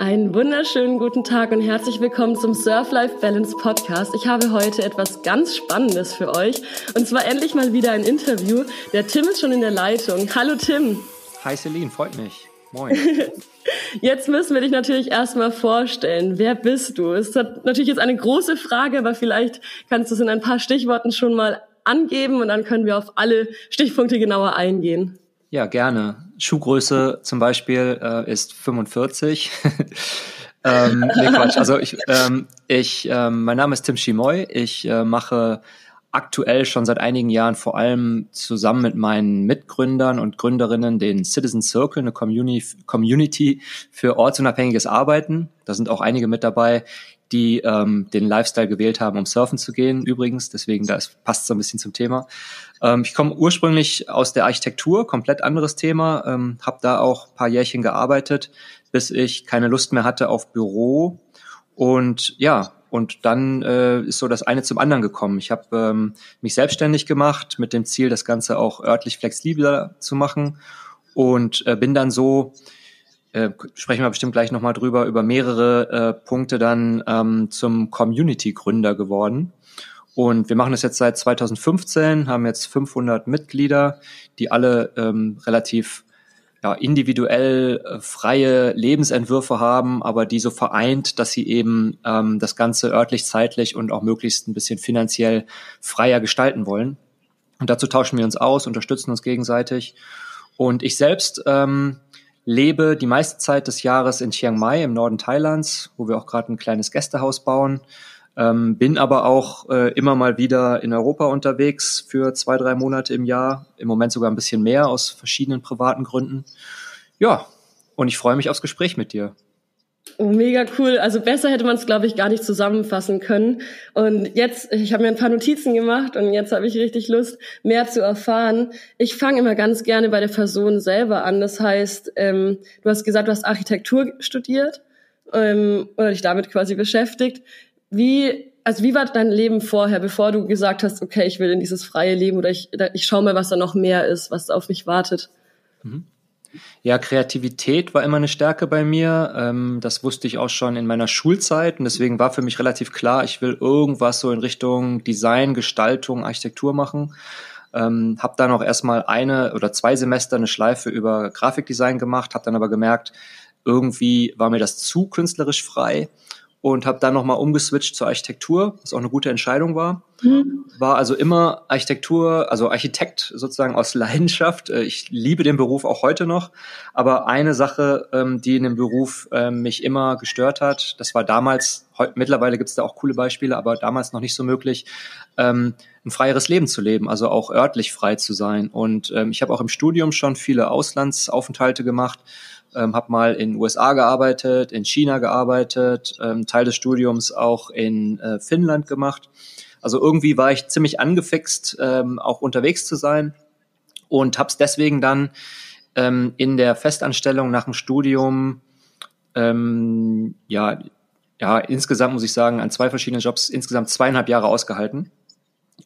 Einen wunderschönen guten Tag und herzlich willkommen zum Surf Life Balance Podcast. Ich habe heute etwas ganz Spannendes für euch und zwar endlich mal wieder ein Interview. Der Tim ist schon in der Leitung. Hallo Tim. Hi Celine, freut mich. Moin. Jetzt müssen wir dich natürlich erstmal vorstellen. Wer bist du? Es ist natürlich jetzt eine große Frage, aber vielleicht kannst du es in ein paar Stichworten schon mal angeben und dann können wir auf alle Stichpunkte genauer eingehen. Ja, gerne. Schuhgröße zum Beispiel äh, ist 45. ähm, nee, Quatsch. Also ich, ähm, ich ähm, mein Name ist Tim Schimoy. Ich äh, mache aktuell schon seit einigen Jahren vor allem zusammen mit meinen Mitgründern und Gründerinnen den Citizen Circle, eine Community für ortsunabhängiges Arbeiten. Da sind auch einige mit dabei, die ähm, den Lifestyle gewählt haben, um surfen zu gehen. Übrigens, deswegen das passt so ein bisschen zum Thema. Ähm, ich komme ursprünglich aus der Architektur, komplett anderes Thema, ähm, habe da auch paar Jährchen gearbeitet, bis ich keine Lust mehr hatte auf Büro. Und ja, und dann äh, ist so das eine zum anderen gekommen. Ich habe ähm, mich selbstständig gemacht mit dem Ziel, das Ganze auch örtlich flexibler zu machen und äh, bin dann so äh, sprechen wir bestimmt gleich nochmal drüber, über mehrere äh, Punkte dann ähm, zum Community-Gründer geworden. Und wir machen das jetzt seit 2015, haben jetzt 500 Mitglieder, die alle ähm, relativ ja, individuell äh, freie Lebensentwürfe haben, aber die so vereint, dass sie eben ähm, das Ganze örtlich, zeitlich und auch möglichst ein bisschen finanziell freier gestalten wollen. Und dazu tauschen wir uns aus, unterstützen uns gegenseitig. Und ich selbst ähm, lebe die meiste Zeit des Jahres in Chiang Mai im Norden Thailands, wo wir auch gerade ein kleines Gästehaus bauen. Ähm, bin aber auch äh, immer mal wieder in Europa unterwegs für zwei, drei Monate im Jahr. Im Moment sogar ein bisschen mehr aus verschiedenen privaten Gründen. Ja, und ich freue mich aufs Gespräch mit dir. Oh, mega cool. Also besser hätte man es, glaube ich, gar nicht zusammenfassen können. Und jetzt, ich habe mir ein paar Notizen gemacht und jetzt habe ich richtig Lust, mehr zu erfahren. Ich fange immer ganz gerne bei der Person selber an. Das heißt, ähm, du hast gesagt, du hast Architektur studiert ähm, oder dich damit quasi beschäftigt. Wie, also wie war dein Leben vorher, bevor du gesagt hast, okay, ich will in dieses freie Leben oder ich, ich schaue mal, was da noch mehr ist, was auf mich wartet? Mhm. Ja, Kreativität war immer eine Stärke bei mir. Ähm, das wusste ich auch schon in meiner Schulzeit und deswegen war für mich relativ klar, ich will irgendwas so in Richtung Design, Gestaltung, Architektur machen. Ähm, habe dann auch erstmal eine oder zwei Semester eine Schleife über Grafikdesign gemacht, habe dann aber gemerkt, irgendwie war mir das zu künstlerisch frei und habe dann nochmal umgeswitcht zur Architektur, was auch eine gute Entscheidung war. Mhm. War also immer Architektur, also Architekt sozusagen aus Leidenschaft. Äh, ich liebe den Beruf auch heute noch. Aber eine Sache, ähm, die in dem Beruf ähm, mich immer gestört hat, das war damals, mittlerweile gibt es da auch coole Beispiele, aber damals noch nicht so möglich, ähm, ein freieres Leben zu leben, also auch örtlich frei zu sein. Und ich habe auch im Studium schon viele Auslandsaufenthalte gemacht ähm, habe mal in USA gearbeitet, in China gearbeitet, ähm, Teil des Studiums auch in äh, Finnland gemacht. Also irgendwie war ich ziemlich angefixt, ähm, auch unterwegs zu sein und habe es deswegen dann ähm, in der Festanstellung nach dem Studium ähm, ja ja insgesamt muss ich sagen an zwei verschiedenen Jobs insgesamt zweieinhalb Jahre ausgehalten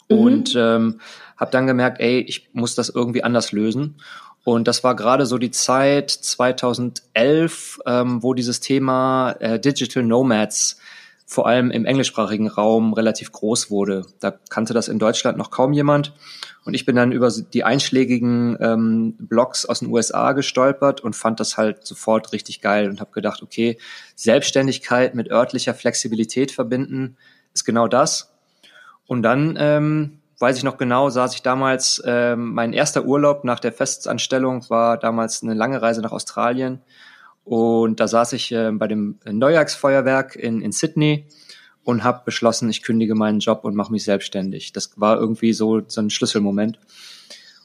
mhm. und ähm, habe dann gemerkt, ey, ich muss das irgendwie anders lösen und das war gerade so die Zeit 2011, ähm, wo dieses Thema äh, Digital Nomads vor allem im englischsprachigen Raum relativ groß wurde. Da kannte das in Deutschland noch kaum jemand. Und ich bin dann über die einschlägigen ähm, Blogs aus den USA gestolpert und fand das halt sofort richtig geil und habe gedacht, okay, Selbstständigkeit mit örtlicher Flexibilität verbinden ist genau das. Und dann ähm, weiß ich noch genau, saß ich damals, äh, mein erster Urlaub nach der Festanstellung war damals eine lange Reise nach Australien. Und da saß ich äh, bei dem Neujahrsfeuerwerk in, in Sydney und habe beschlossen, ich kündige meinen Job und mache mich selbstständig. Das war irgendwie so, so ein Schlüsselmoment.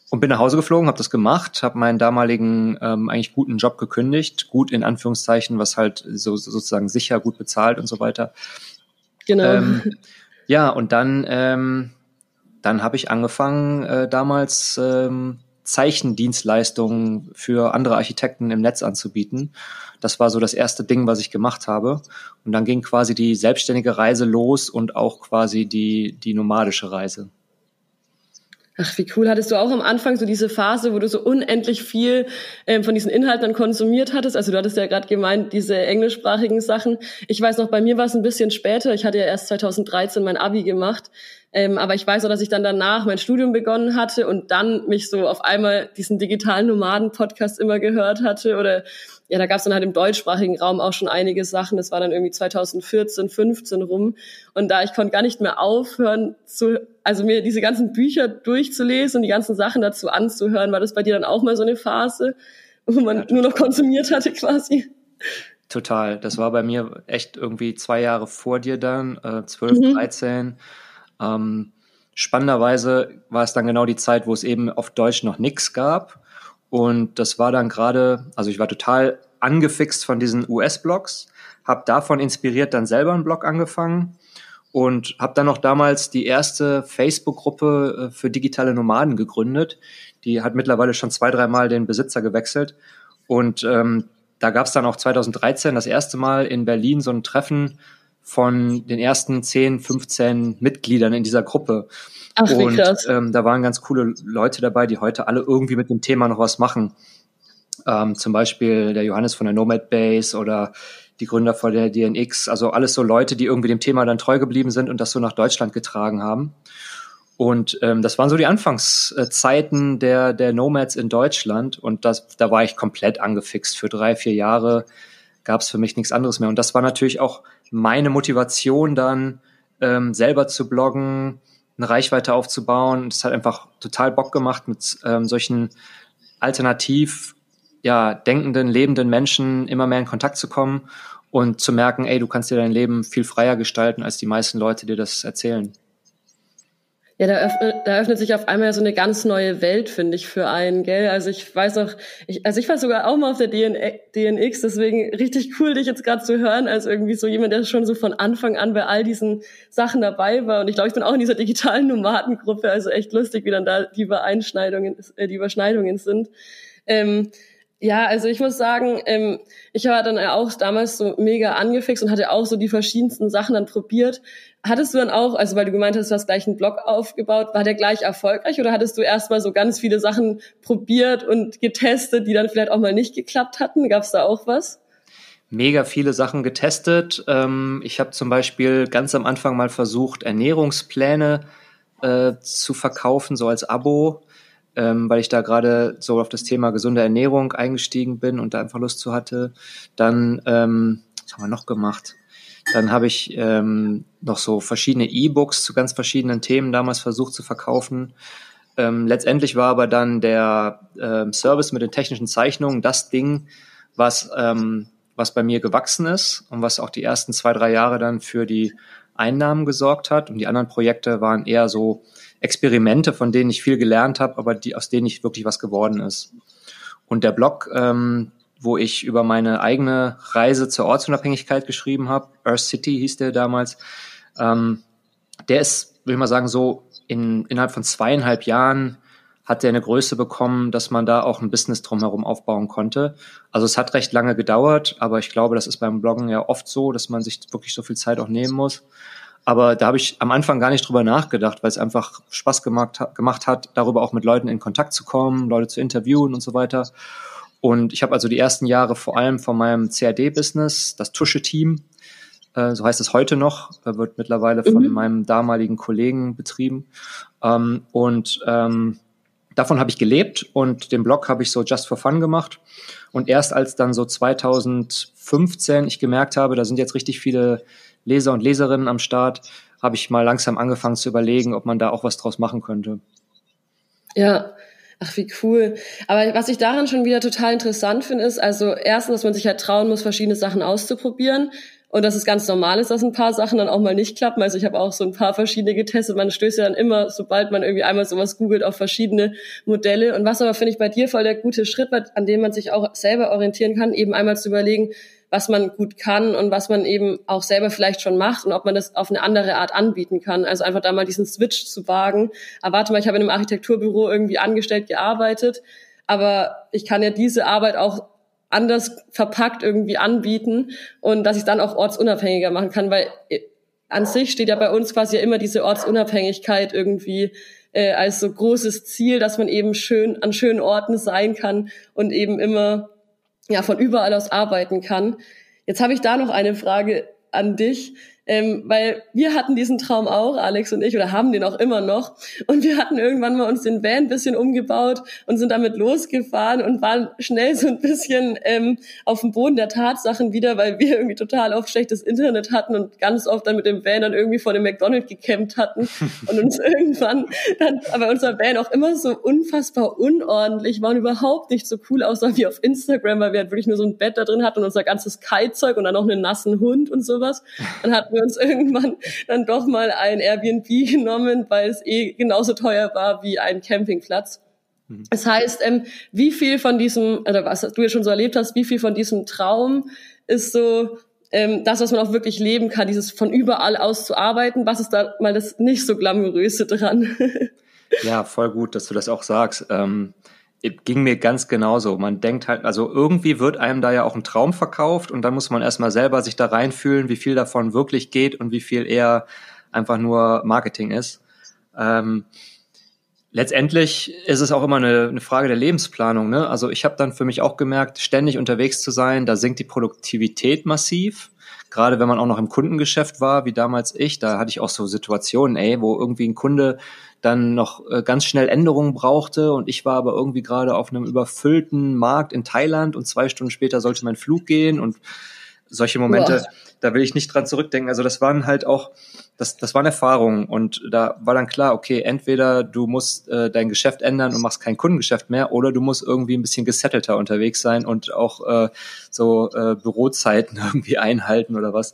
Und bin nach Hause geflogen, habe das gemacht, habe meinen damaligen ähm, eigentlich guten Job gekündigt, gut in Anführungszeichen, was halt so sozusagen sicher, gut bezahlt und so weiter. Genau. Ähm, ja, und dann ähm, dann habe ich angefangen, äh, damals ähm, Zeichendienstleistungen für andere Architekten im Netz anzubieten. Das war so das erste Ding, was ich gemacht habe. Und dann ging quasi die selbstständige Reise los und auch quasi die, die nomadische Reise. Ach, wie cool. Hattest du auch am Anfang so diese Phase, wo du so unendlich viel ähm, von diesen Inhalten dann konsumiert hattest? Also du hattest ja gerade gemeint, diese englischsprachigen Sachen. Ich weiß noch, bei mir war es ein bisschen später. Ich hatte ja erst 2013 mein Abi gemacht. Ähm, aber ich weiß auch, dass ich dann danach mein Studium begonnen hatte und dann mich so auf einmal diesen digitalen Nomaden-Podcast immer gehört hatte oder ja, da gab es dann halt im deutschsprachigen Raum auch schon einige Sachen. Das war dann irgendwie 2014, 15 rum. Und da ich konnte gar nicht mehr aufhören, zu, also mir diese ganzen Bücher durchzulesen und die ganzen Sachen dazu anzuhören. War das bei dir dann auch mal so eine Phase, wo man ja, nur noch konsumiert hatte quasi? Total. Das war bei mir echt irgendwie zwei Jahre vor dir dann, äh, 12, mhm. 13. Ähm, spannenderweise war es dann genau die Zeit, wo es eben auf Deutsch noch nichts gab. Und das war dann gerade, also ich war total angefixt von diesen US-Blogs, habe davon inspiriert dann selber einen Blog angefangen und habe dann noch damals die erste Facebook-Gruppe äh, für digitale Nomaden gegründet. Die hat mittlerweile schon zwei, dreimal den Besitzer gewechselt. Und ähm, da gab es dann auch 2013 das erste Mal in Berlin so ein Treffen von den ersten 10, 15 Mitgliedern in dieser Gruppe. Ach, und krass. Ähm, da waren ganz coole Leute dabei, die heute alle irgendwie mit dem Thema noch was machen. Ähm, zum Beispiel der Johannes von der Nomad Base oder die Gründer von der DNX. Also alles so Leute, die irgendwie dem Thema dann treu geblieben sind und das so nach Deutschland getragen haben. Und ähm, das waren so die Anfangszeiten der, der Nomads in Deutschland. Und das, da war ich komplett angefixt. Für drei, vier Jahre gab es für mich nichts anderes mehr. Und das war natürlich auch meine Motivation dann, ähm, selber zu bloggen, eine Reichweite aufzubauen. Es hat einfach total Bock gemacht, mit ähm, solchen alternativ ja, denkenden, lebenden Menschen immer mehr in Kontakt zu kommen und zu merken, ey, du kannst dir dein Leben viel freier gestalten, als die meisten Leute dir das erzählen. Ja, da öffnet, da öffnet sich auf einmal so eine ganz neue Welt, finde ich, für einen, gell? Also ich weiß auch, ich, also ich war sogar auch mal auf der DN, DNX, deswegen richtig cool, dich jetzt gerade zu hören, als irgendwie so jemand, der schon so von Anfang an bei all diesen Sachen dabei war. Und ich glaube, ich bin auch in dieser digitalen Nomadengruppe, also echt lustig, wie dann da die Übereinschneidungen, äh, die Überschneidungen sind. Ähm, ja, also ich muss sagen, ähm, ich war dann auch damals so mega angefixt und hatte auch so die verschiedensten Sachen dann probiert. Hattest du dann auch, also weil du gemeint hast, du hast gleich einen Blog aufgebaut, war der gleich erfolgreich oder hattest du erstmal so ganz viele Sachen probiert und getestet, die dann vielleicht auch mal nicht geklappt hatten? Gab es da auch was? Mega viele Sachen getestet. Ähm, ich habe zum Beispiel ganz am Anfang mal versucht, Ernährungspläne äh, zu verkaufen, so als Abo ähm, weil ich da gerade so auf das Thema gesunde Ernährung eingestiegen bin und da einfach Lust zu hatte. Dann, ähm, was haben wir noch gemacht? Dann habe ich noch so verschiedene E-Books zu ganz verschiedenen Themen damals versucht zu verkaufen. Ähm, letztendlich war aber dann der ähm, Service mit den technischen Zeichnungen das Ding, was, ähm, was bei mir gewachsen ist und was auch die ersten zwei, drei Jahre dann für die Einnahmen gesorgt hat. Und die anderen Projekte waren eher so Experimente, von denen ich viel gelernt habe, aber die, aus denen nicht wirklich was geworden ist. Und der Blog, ähm, wo ich über meine eigene Reise zur Ortsunabhängigkeit geschrieben habe, Earth City hieß der damals, ähm, der ist, würde ich mal sagen, so in, innerhalb von zweieinhalb Jahren hat der eine Größe bekommen, dass man da auch ein Business drumherum aufbauen konnte. Also es hat recht lange gedauert, aber ich glaube, das ist beim Bloggen ja oft so, dass man sich wirklich so viel Zeit auch nehmen muss. Aber da habe ich am Anfang gar nicht drüber nachgedacht, weil es einfach Spaß gemacht, gemacht hat, darüber auch mit Leuten in Kontakt zu kommen, Leute zu interviewen und so weiter. Und ich habe also die ersten Jahre vor allem von meinem CAD-Business, das Tusche-Team, so heißt es heute noch, wird mittlerweile von mhm. meinem damaligen Kollegen betrieben. Ähm, und ähm, davon habe ich gelebt und den Blog habe ich so just for fun gemacht. Und erst als dann so 2015 ich gemerkt habe, da sind jetzt richtig viele Leser und Leserinnen am Start, habe ich mal langsam angefangen zu überlegen, ob man da auch was draus machen könnte. Ja, Ach, wie cool. Aber was ich daran schon wieder total interessant finde, ist, also erstens, dass man sich halt trauen muss, verschiedene Sachen auszuprobieren. Und dass es ganz normal ist, dass ein paar Sachen dann auch mal nicht klappen. Also ich habe auch so ein paar verschiedene getestet. Man stößt ja dann immer, sobald man irgendwie einmal sowas googelt, auf verschiedene Modelle. Und was aber, finde ich, bei dir voll der gute Schritt war, an dem man sich auch selber orientieren kann, eben einmal zu überlegen, was man gut kann und was man eben auch selber vielleicht schon macht und ob man das auf eine andere Art anbieten kann. Also einfach da mal diesen Switch zu wagen. Aber warte mal, ich habe in einem Architekturbüro irgendwie angestellt gearbeitet, aber ich kann ja diese Arbeit auch anders verpackt irgendwie anbieten und dass ich dann auch ortsunabhängiger machen kann, weil an sich steht ja bei uns quasi ja immer diese Ortsunabhängigkeit irgendwie äh, als so großes Ziel, dass man eben schön an schönen Orten sein kann und eben immer ja von überall aus arbeiten kann. Jetzt habe ich da noch eine Frage an dich. Ähm, weil wir hatten diesen Traum auch, Alex und ich, oder haben den auch immer noch. Und wir hatten irgendwann mal uns den Van ein bisschen umgebaut und sind damit losgefahren und waren schnell so ein bisschen ähm, auf dem Boden der Tatsachen wieder, weil wir irgendwie total oft schlechtes Internet hatten und ganz oft dann mit dem Van dann irgendwie vor dem McDonald's gecampt hatten und uns irgendwann dann, aber unser Van auch immer so unfassbar unordentlich war und überhaupt nicht so cool aussah wie auf Instagram, weil wir halt wirklich nur so ein Bett da drin hatten und unser ganzes Kitezeug und dann noch einen nassen Hund und sowas. Dann hatten wir uns irgendwann dann doch mal ein Airbnb genommen, weil es eh genauso teuer war wie ein Campingplatz. Mhm. Das heißt, ähm, wie viel von diesem, oder was du jetzt schon so erlebt hast, wie viel von diesem Traum ist so ähm, das, was man auch wirklich leben kann, dieses von überall aus zu arbeiten, was ist da mal das nicht so glamouröse dran? ja, voll gut, dass du das auch sagst. Ähm, ging mir ganz genauso. Man denkt halt, also irgendwie wird einem da ja auch ein Traum verkauft und dann muss man erstmal selber sich da reinfühlen, wie viel davon wirklich geht und wie viel eher einfach nur Marketing ist. Ähm, letztendlich ist es auch immer eine, eine Frage der Lebensplanung. Ne? Also ich habe dann für mich auch gemerkt, ständig unterwegs zu sein, da sinkt die Produktivität massiv. Gerade wenn man auch noch im Kundengeschäft war, wie damals ich, da hatte ich auch so Situationen, ey, wo irgendwie ein Kunde dann noch äh, ganz schnell Änderungen brauchte und ich war aber irgendwie gerade auf einem überfüllten Markt in Thailand und zwei Stunden später sollte mein Flug gehen und solche Momente, Boah. da will ich nicht dran zurückdenken. Also das waren halt auch, das, das waren Erfahrungen und da war dann klar, okay, entweder du musst äh, dein Geschäft ändern und machst kein Kundengeschäft mehr oder du musst irgendwie ein bisschen gesettelter unterwegs sein und auch äh, so äh, Bürozeiten irgendwie einhalten oder was.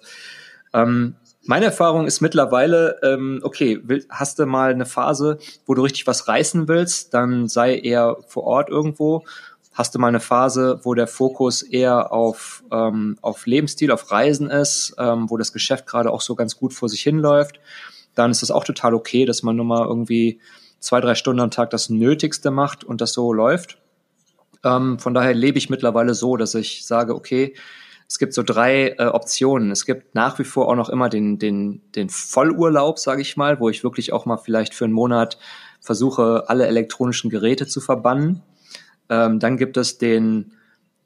Ähm, meine Erfahrung ist mittlerweile, ähm, okay, will, hast du mal eine Phase, wo du richtig was reißen willst, dann sei eher vor Ort irgendwo. Hast du mal eine Phase, wo der Fokus eher auf, ähm, auf Lebensstil, auf Reisen ist, ähm, wo das Geschäft gerade auch so ganz gut vor sich hinläuft, dann ist das auch total okay, dass man nur mal irgendwie zwei, drei Stunden am Tag das Nötigste macht und das so läuft. Ähm, von daher lebe ich mittlerweile so, dass ich sage, okay, es gibt so drei äh, Optionen. Es gibt nach wie vor auch noch immer den, den, den Vollurlaub, sage ich mal, wo ich wirklich auch mal vielleicht für einen Monat versuche, alle elektronischen Geräte zu verbannen. Ähm, dann gibt es den,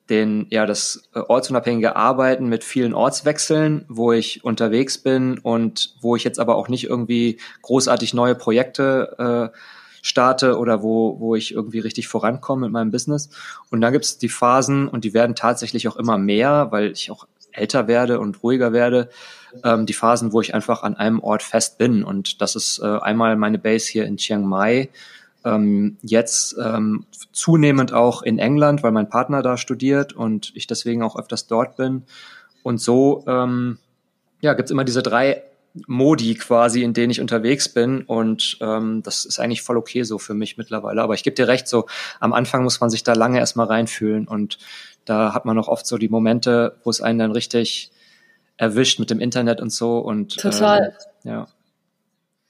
den, ja, das äh, ortsunabhängige Arbeiten mit vielen Ortswechseln, wo ich unterwegs bin und wo ich jetzt aber auch nicht irgendwie großartig neue Projekte äh, starte oder wo, wo ich irgendwie richtig vorankomme mit meinem Business. Und dann gibt es die Phasen, und die werden tatsächlich auch immer mehr, weil ich auch älter werde und ruhiger werde, ähm, die Phasen, wo ich einfach an einem Ort fest bin. Und das ist äh, einmal meine Base hier in Chiang Mai, ähm, jetzt ähm, zunehmend auch in England, weil mein Partner da studiert und ich deswegen auch öfters dort bin. Und so ähm, ja, gibt's immer diese drei Modi quasi, in denen ich unterwegs bin. Und ähm, das ist eigentlich voll okay so für mich mittlerweile. Aber ich gebe dir recht, so am Anfang muss man sich da lange erstmal reinfühlen. Und da hat man noch oft so die Momente, wo es einen dann richtig erwischt mit dem Internet und so. Und total. Ähm, ja.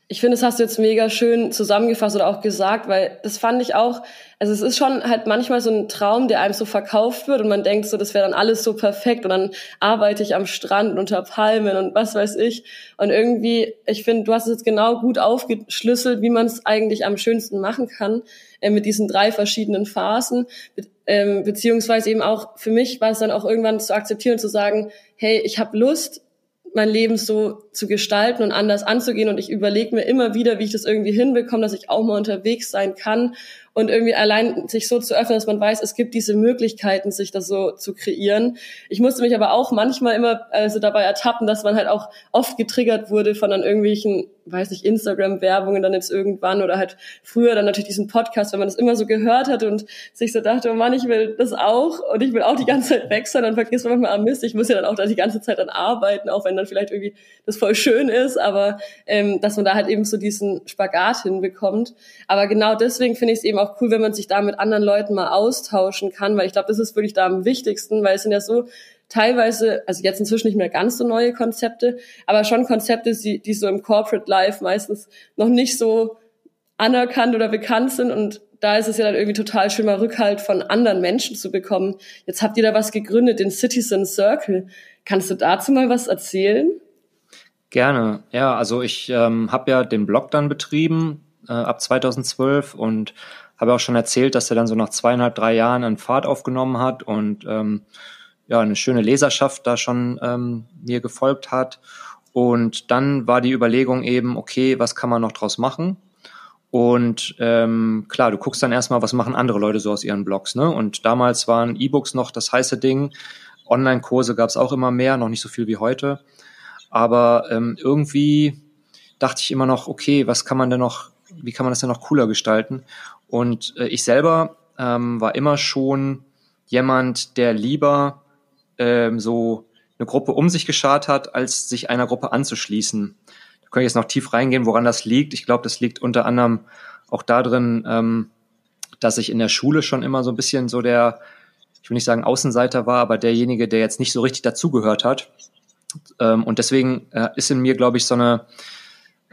Ich finde, das hast du jetzt mega schön zusammengefasst oder auch gesagt, weil das fand ich auch, also es ist schon halt manchmal so ein Traum, der einem so verkauft wird und man denkt so, das wäre dann alles so perfekt und dann arbeite ich am Strand unter Palmen und was weiß ich. Und irgendwie, ich finde, du hast es jetzt genau gut aufgeschlüsselt, wie man es eigentlich am schönsten machen kann äh, mit diesen drei verschiedenen Phasen. Ähm, beziehungsweise eben auch, für mich war es dann auch irgendwann zu akzeptieren und zu sagen, hey, ich habe Lust, mein Leben so zu gestalten und anders anzugehen. Und ich überlege mir immer wieder, wie ich das irgendwie hinbekomme, dass ich auch mal unterwegs sein kann und irgendwie allein sich so zu öffnen, dass man weiß, es gibt diese Möglichkeiten, sich das so zu kreieren. Ich musste mich aber auch manchmal immer also dabei ertappen, dass man halt auch oft getriggert wurde von dann irgendwelchen, weiß nicht, Instagram-Werbungen dann jetzt irgendwann oder halt früher dann natürlich diesen Podcast, wenn man das immer so gehört hat und sich so dachte, oh Mann, ich will das auch und ich will auch die ganze Zeit weg sein, dann vergisst man manchmal, ah Mist, ich muss ja dann auch da die ganze Zeit dann arbeiten, auch wenn dann vielleicht irgendwie das voll schön ist, aber ähm, dass man da halt eben so diesen Spagat hinbekommt. Aber genau deswegen finde ich es eben auch cool, wenn man sich da mit anderen Leuten mal austauschen kann, weil ich glaube, das ist wirklich da am wichtigsten, weil es sind ja so teilweise, also jetzt inzwischen nicht mehr ganz so neue Konzepte, aber schon Konzepte, die, die so im Corporate Life meistens noch nicht so anerkannt oder bekannt sind und da ist es ja dann irgendwie total schön, mal Rückhalt von anderen Menschen zu bekommen. Jetzt habt ihr da was gegründet, den Citizen Circle. Kannst du dazu mal was erzählen? Gerne. Ja, also ich ähm, habe ja den Blog dann betrieben, äh, ab 2012 und habe auch schon erzählt, dass er dann so nach zweieinhalb, drei Jahren einen Fahrt aufgenommen hat und ähm, ja, eine schöne Leserschaft da schon ähm, mir gefolgt hat. Und dann war die Überlegung eben, okay, was kann man noch draus machen? Und ähm, klar, du guckst dann erstmal, was machen andere Leute so aus ihren Blogs. Ne? Und damals waren E-Books noch das heiße Ding. Online-Kurse gab es auch immer mehr, noch nicht so viel wie heute. Aber ähm, irgendwie dachte ich immer noch, okay, was kann man denn noch, wie kann man das denn noch cooler gestalten? Und äh, ich selber ähm, war immer schon jemand, der lieber ähm, so eine Gruppe um sich geschart hat, als sich einer Gruppe anzuschließen. Da kann ich jetzt noch tief reingehen, woran das liegt. Ich glaube, das liegt unter anderem auch darin, ähm, dass ich in der Schule schon immer so ein bisschen so der, ich will nicht sagen Außenseiter war, aber derjenige, der jetzt nicht so richtig dazugehört hat. Ähm, und deswegen äh, ist in mir, glaube ich, so eine,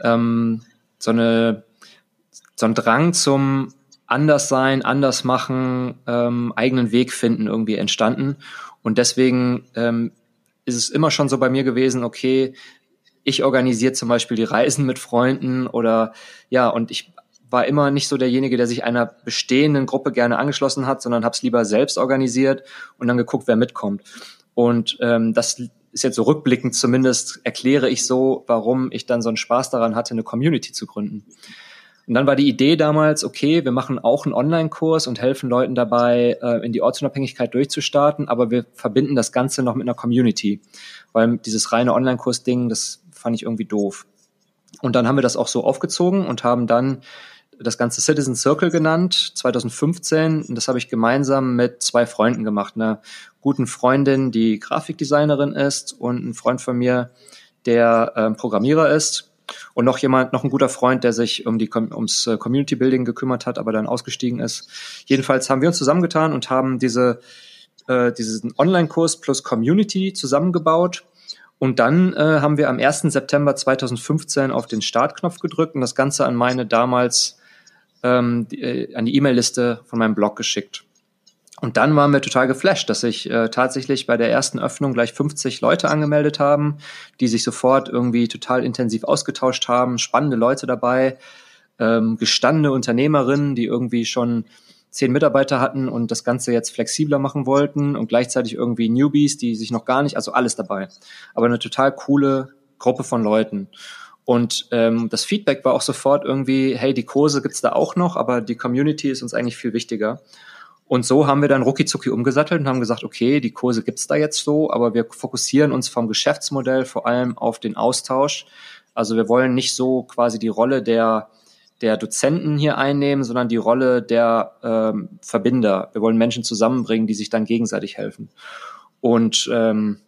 ähm, so eine, so ein Drang zum anders sein, anders machen, ähm, eigenen Weg finden irgendwie entstanden. Und deswegen ähm, ist es immer schon so bei mir gewesen, okay, ich organisiere zum Beispiel die Reisen mit Freunden oder ja, und ich war immer nicht so derjenige, der sich einer bestehenden Gruppe gerne angeschlossen hat, sondern habe es lieber selbst organisiert und dann geguckt, wer mitkommt. Und ähm, das ist jetzt so rückblickend zumindest, erkläre ich so, warum ich dann so einen Spaß daran hatte, eine Community zu gründen. Und dann war die Idee damals, okay, wir machen auch einen Online-Kurs und helfen Leuten dabei, äh, in die Ortsunabhängigkeit durchzustarten, aber wir verbinden das Ganze noch mit einer Community, weil dieses reine Online-Kurs-Ding, das fand ich irgendwie doof. Und dann haben wir das auch so aufgezogen und haben dann das ganze Citizen Circle genannt, 2015. Und das habe ich gemeinsam mit zwei Freunden gemacht. Einer guten Freundin, die Grafikdesignerin ist und ein Freund von mir, der äh, Programmierer ist und noch jemand, noch ein guter Freund, der sich um die ums äh, Community Building gekümmert hat, aber dann ausgestiegen ist. Jedenfalls haben wir uns zusammengetan und haben diese äh, diesen Online-Kurs plus Community zusammengebaut. Und dann äh, haben wir am 1. September 2015 auf den Startknopf gedrückt und das Ganze an meine damals ähm, die, äh, an die E-Mail-Liste von meinem Blog geschickt. Und dann waren wir total geflasht, dass sich äh, tatsächlich bei der ersten Öffnung gleich 50 Leute angemeldet haben, die sich sofort irgendwie total intensiv ausgetauscht haben, spannende Leute dabei, ähm, gestandene Unternehmerinnen, die irgendwie schon zehn Mitarbeiter hatten und das Ganze jetzt flexibler machen wollten und gleichzeitig irgendwie Newbies, die sich noch gar nicht, also alles dabei. Aber eine total coole Gruppe von Leuten. Und ähm, das Feedback war auch sofort irgendwie, hey, die Kurse gibt's da auch noch, aber die Community ist uns eigentlich viel wichtiger. Und so haben wir dann rucki umgesattelt und haben gesagt, okay, die Kurse gibt's da jetzt so, aber wir fokussieren uns vom Geschäftsmodell vor allem auf den Austausch. Also wir wollen nicht so quasi die Rolle der, der Dozenten hier einnehmen, sondern die Rolle der ähm, Verbinder. Wir wollen Menschen zusammenbringen, die sich dann gegenseitig helfen. Und ähm,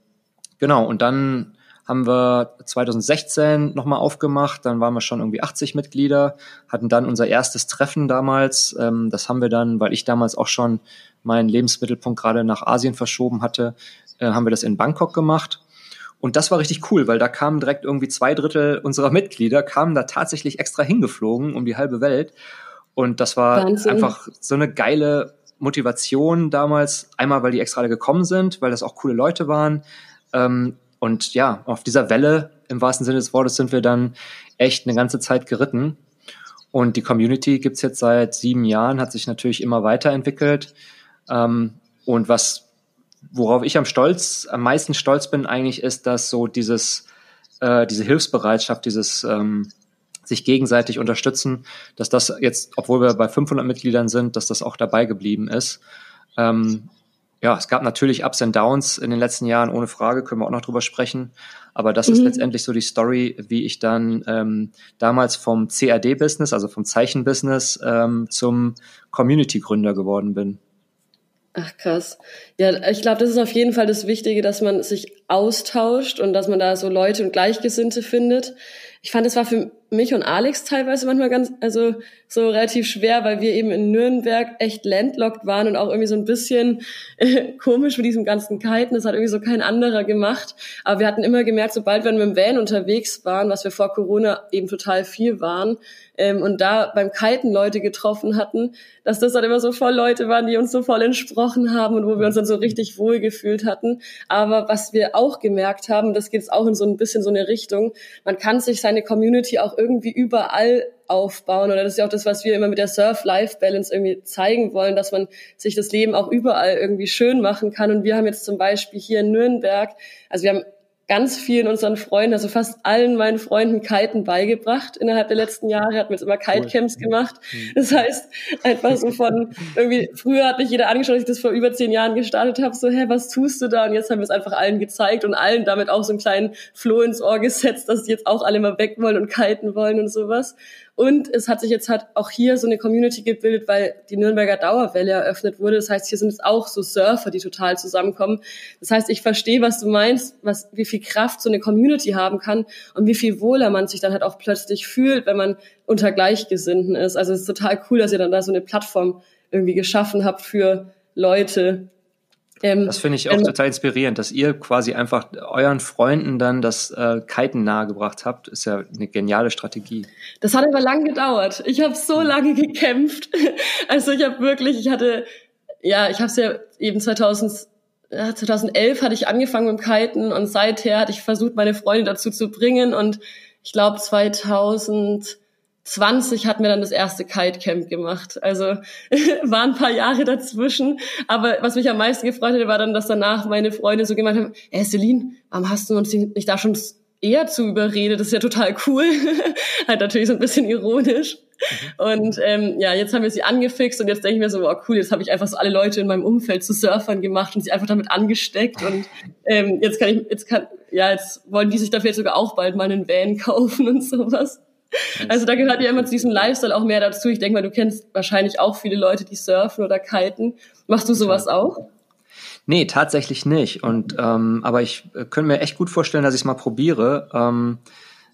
genau, und dann haben wir 2016 nochmal aufgemacht. Dann waren wir schon irgendwie 80 Mitglieder, hatten dann unser erstes Treffen damals. Ähm, das haben wir dann, weil ich damals auch schon meinen Lebensmittelpunkt gerade nach Asien verschoben hatte, äh, haben wir das in Bangkok gemacht. Und das war richtig cool, weil da kamen direkt irgendwie zwei Drittel unserer Mitglieder, kamen da tatsächlich extra hingeflogen um die halbe Welt. Und das war Wahnsinn. einfach so eine geile Motivation damals. Einmal, weil die extra alle gekommen sind, weil das auch coole Leute waren. Ähm, und ja, auf dieser Welle im wahrsten Sinne des Wortes sind wir dann echt eine ganze Zeit geritten. Und die Community gibt's jetzt seit sieben Jahren, hat sich natürlich immer weiterentwickelt. Ähm, und was, worauf ich am stolz, am meisten stolz bin eigentlich, ist, dass so dieses, äh, diese Hilfsbereitschaft, dieses ähm, sich gegenseitig unterstützen, dass das jetzt, obwohl wir bei 500 Mitgliedern sind, dass das auch dabei geblieben ist. Ähm, ja, es gab natürlich Ups und Downs in den letzten Jahren, ohne Frage, können wir auch noch drüber sprechen. Aber das mhm. ist letztendlich so die Story, wie ich dann ähm, damals vom CAD-Business, also vom Zeichen-Business, ähm, zum Community-Gründer geworden bin. Ach krass. Ja, ich glaube, das ist auf jeden Fall das Wichtige, dass man sich austauscht und dass man da so Leute und Gleichgesinnte findet. Ich fand, es war für mich und Alex teilweise manchmal ganz, also so relativ schwer, weil wir eben in Nürnberg echt landlocked waren und auch irgendwie so ein bisschen äh, komisch mit diesem ganzen Kiten. Das hat irgendwie so kein anderer gemacht. Aber wir hatten immer gemerkt, sobald wir mit dem Van unterwegs waren, was wir vor Corona eben total viel waren, ähm, und da beim Kiten Leute getroffen hatten, dass das dann immer so voll Leute waren, die uns so voll entsprochen haben und wo wir uns dann so richtig wohl gefühlt hatten. Aber was wir auch gemerkt haben, das geht auch in so ein bisschen so eine Richtung, man kann sich seine Community auch irgendwie überall aufbauen. Oder das ist ja auch das, was wir immer mit der Surf-Life-Balance irgendwie zeigen wollen, dass man sich das Leben auch überall irgendwie schön machen kann. Und wir haben jetzt zum Beispiel hier in Nürnberg, also wir haben ganz vielen unseren Freunden, also fast allen meinen Freunden Kiten beigebracht innerhalb der letzten Jahre, hat mir jetzt immer Kitecamps gemacht. Mhm. Das heißt, einfach so von irgendwie, früher hat mich jeder angeschaut, als ich das vor über zehn Jahren gestartet habe, so, hä, was tust du da? Und jetzt haben wir es einfach allen gezeigt und allen damit auch so einen kleinen Floh ins Ohr gesetzt, dass die jetzt auch alle mal weg wollen und kiten wollen und sowas. Und es hat sich jetzt halt auch hier so eine Community gebildet, weil die Nürnberger Dauerwelle eröffnet wurde. Das heißt, hier sind es auch so Surfer, die total zusammenkommen. Das heißt, ich verstehe, was du meinst, was, wie viel Kraft so eine Community haben kann und wie viel wohler man sich dann halt auch plötzlich fühlt, wenn man unter Gleichgesinnten ist. Also es ist total cool, dass ihr dann da so eine Plattform irgendwie geschaffen habt für Leute, ähm, das finde ich auch ähm, total inspirierend, dass ihr quasi einfach euren Freunden dann das äh, Kiten nahegebracht habt, ist ja eine geniale Strategie. Das hat aber lang gedauert. Ich habe so hm. lange gekämpft. Also ich habe wirklich, ich hatte, ja, ich habe es ja eben 2000, ja, 2011 hatte ich angefangen mit dem Kiten und seither hatte ich versucht, meine Freunde dazu zu bringen und ich glaube 2000 20 hatten wir dann das erste Kitecamp gemacht. Also waren ein paar Jahre dazwischen. Aber was mich am meisten gefreut hat, war dann, dass danach meine Freunde so gemeint haben, ey Celine, warum hast du uns nicht da schon eher zu überredet? Das ist ja total cool. halt natürlich so ein bisschen ironisch. Und ähm, ja, jetzt haben wir sie angefixt und jetzt denke ich mir so, wow, cool, jetzt habe ich einfach so alle Leute in meinem Umfeld zu Surfern gemacht und sie einfach damit angesteckt. Und ähm, jetzt kann ich, jetzt kann, ja, jetzt wollen die sich dafür jetzt sogar auch bald mal einen Van kaufen und sowas. Also da gehört ja immer zu diesem Lifestyle auch mehr dazu. Ich denke mal, du kennst wahrscheinlich auch viele Leute, die surfen oder kiten. Machst du sowas auch? Nee, tatsächlich nicht. Und ähm, aber ich äh, könnte mir echt gut vorstellen, dass ich es mal probiere. Ähm,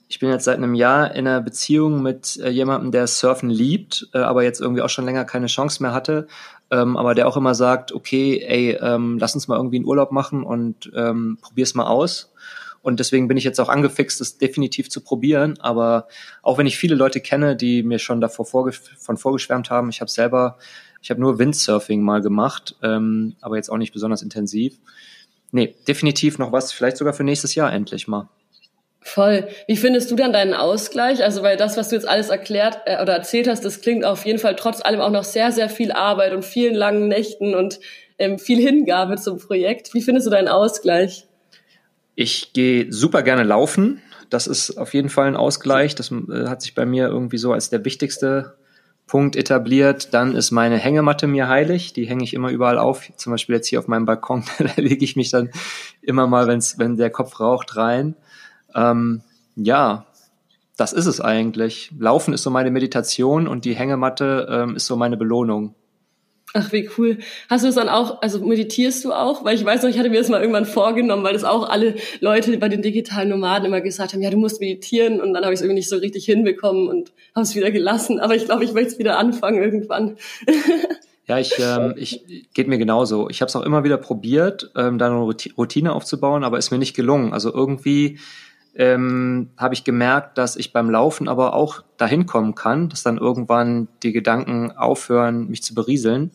ich bin jetzt seit einem Jahr in einer Beziehung mit äh, jemandem, der Surfen liebt, äh, aber jetzt irgendwie auch schon länger keine Chance mehr hatte. Ähm, aber der auch immer sagt, okay, ey, ähm, lass uns mal irgendwie einen Urlaub machen und ähm, probier's mal aus. Und deswegen bin ich jetzt auch angefixt, es definitiv zu probieren. Aber auch wenn ich viele Leute kenne, die mir schon davor vorge von vorgeschwärmt haben, ich habe selber, ich habe nur Windsurfing mal gemacht, ähm, aber jetzt auch nicht besonders intensiv. Nee, definitiv noch was, vielleicht sogar für nächstes Jahr endlich mal. Voll. Wie findest du dann deinen Ausgleich? Also, weil das, was du jetzt alles erklärt äh, oder erzählt hast, das klingt auf jeden Fall trotz allem auch noch sehr, sehr viel Arbeit und vielen langen Nächten und ähm, viel Hingabe zum Projekt. Wie findest du deinen Ausgleich? Ich gehe super gerne laufen. Das ist auf jeden Fall ein Ausgleich. Das äh, hat sich bei mir irgendwie so als der wichtigste Punkt etabliert. Dann ist meine Hängematte mir heilig. Die hänge ich immer überall auf. Zum Beispiel jetzt hier auf meinem Balkon. da lege ich mich dann immer mal, wenn's, wenn der Kopf raucht, rein. Ähm, ja, das ist es eigentlich. Laufen ist so meine Meditation und die Hängematte ähm, ist so meine Belohnung. Ach, wie cool. Hast du das dann auch, also meditierst du auch? Weil ich weiß noch, ich hatte mir das mal irgendwann vorgenommen, weil das auch alle Leute bei den digitalen Nomaden immer gesagt haben, ja, du musst meditieren und dann habe ich es irgendwie nicht so richtig hinbekommen und habe es wieder gelassen. Aber ich glaube, ich möchte es wieder anfangen irgendwann. Ja, ich, ähm, ich geht mir genauso. Ich habe es auch immer wieder probiert, ähm, da eine Routine aufzubauen, aber ist mir nicht gelungen. Also irgendwie ähm, habe ich gemerkt, dass ich beim Laufen aber auch dahin kommen kann, dass dann irgendwann die Gedanken aufhören, mich zu berieseln.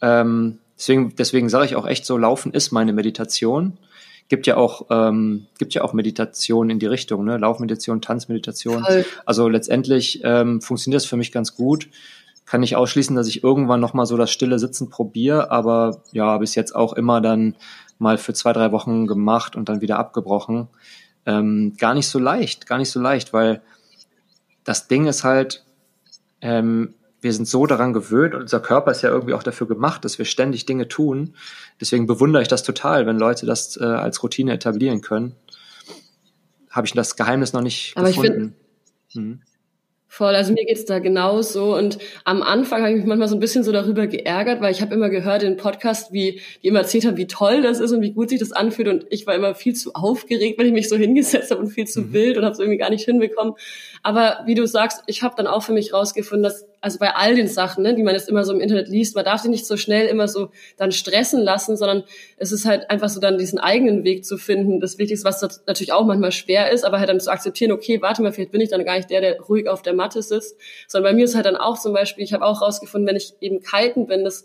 Ähm, deswegen deswegen sage ich auch echt so, Laufen ist meine Meditation. Gibt ja auch ähm, gibt ja auch Meditation in die Richtung, ne? Laufmeditation, Tanzmeditation. Voll. Also letztendlich ähm, funktioniert das für mich ganz gut. Kann nicht ausschließen, dass ich irgendwann noch mal so das stille Sitzen probiere, aber ja, bis jetzt auch immer dann mal für zwei drei Wochen gemacht und dann wieder abgebrochen. Ähm, gar nicht so leicht, gar nicht so leicht, weil das Ding ist halt, ähm, wir sind so daran gewöhnt und unser Körper ist ja irgendwie auch dafür gemacht, dass wir ständig Dinge tun. Deswegen bewundere ich das total, wenn Leute das äh, als Routine etablieren können. Habe ich das Geheimnis noch nicht Aber gefunden. Ich find, hm. Voll, also mir geht's da genauso. Und am Anfang habe ich mich manchmal so ein bisschen so darüber geärgert, weil ich habe immer gehört in Podcast, wie die immer erzählt haben, wie toll das ist und wie gut sich das anfühlt. Und ich war immer viel zu aufgeregt, wenn ich mich so hingesetzt habe und viel zu mhm. wild und habe es irgendwie gar nicht hinbekommen. Aber wie du sagst, ich habe dann auch für mich rausgefunden, dass also bei all den Sachen, ne, die man jetzt immer so im Internet liest, man darf sich nicht so schnell immer so dann stressen lassen, sondern es ist halt einfach so dann diesen eigenen Weg zu finden. Das Wichtigste, was natürlich auch manchmal schwer ist, aber halt dann zu akzeptieren, okay, warte mal, vielleicht bin ich dann gar nicht der, der ruhig auf der Matte sitzt, sondern bei mir ist halt dann auch zum Beispiel, ich habe auch rausgefunden, wenn ich eben kiten bin, das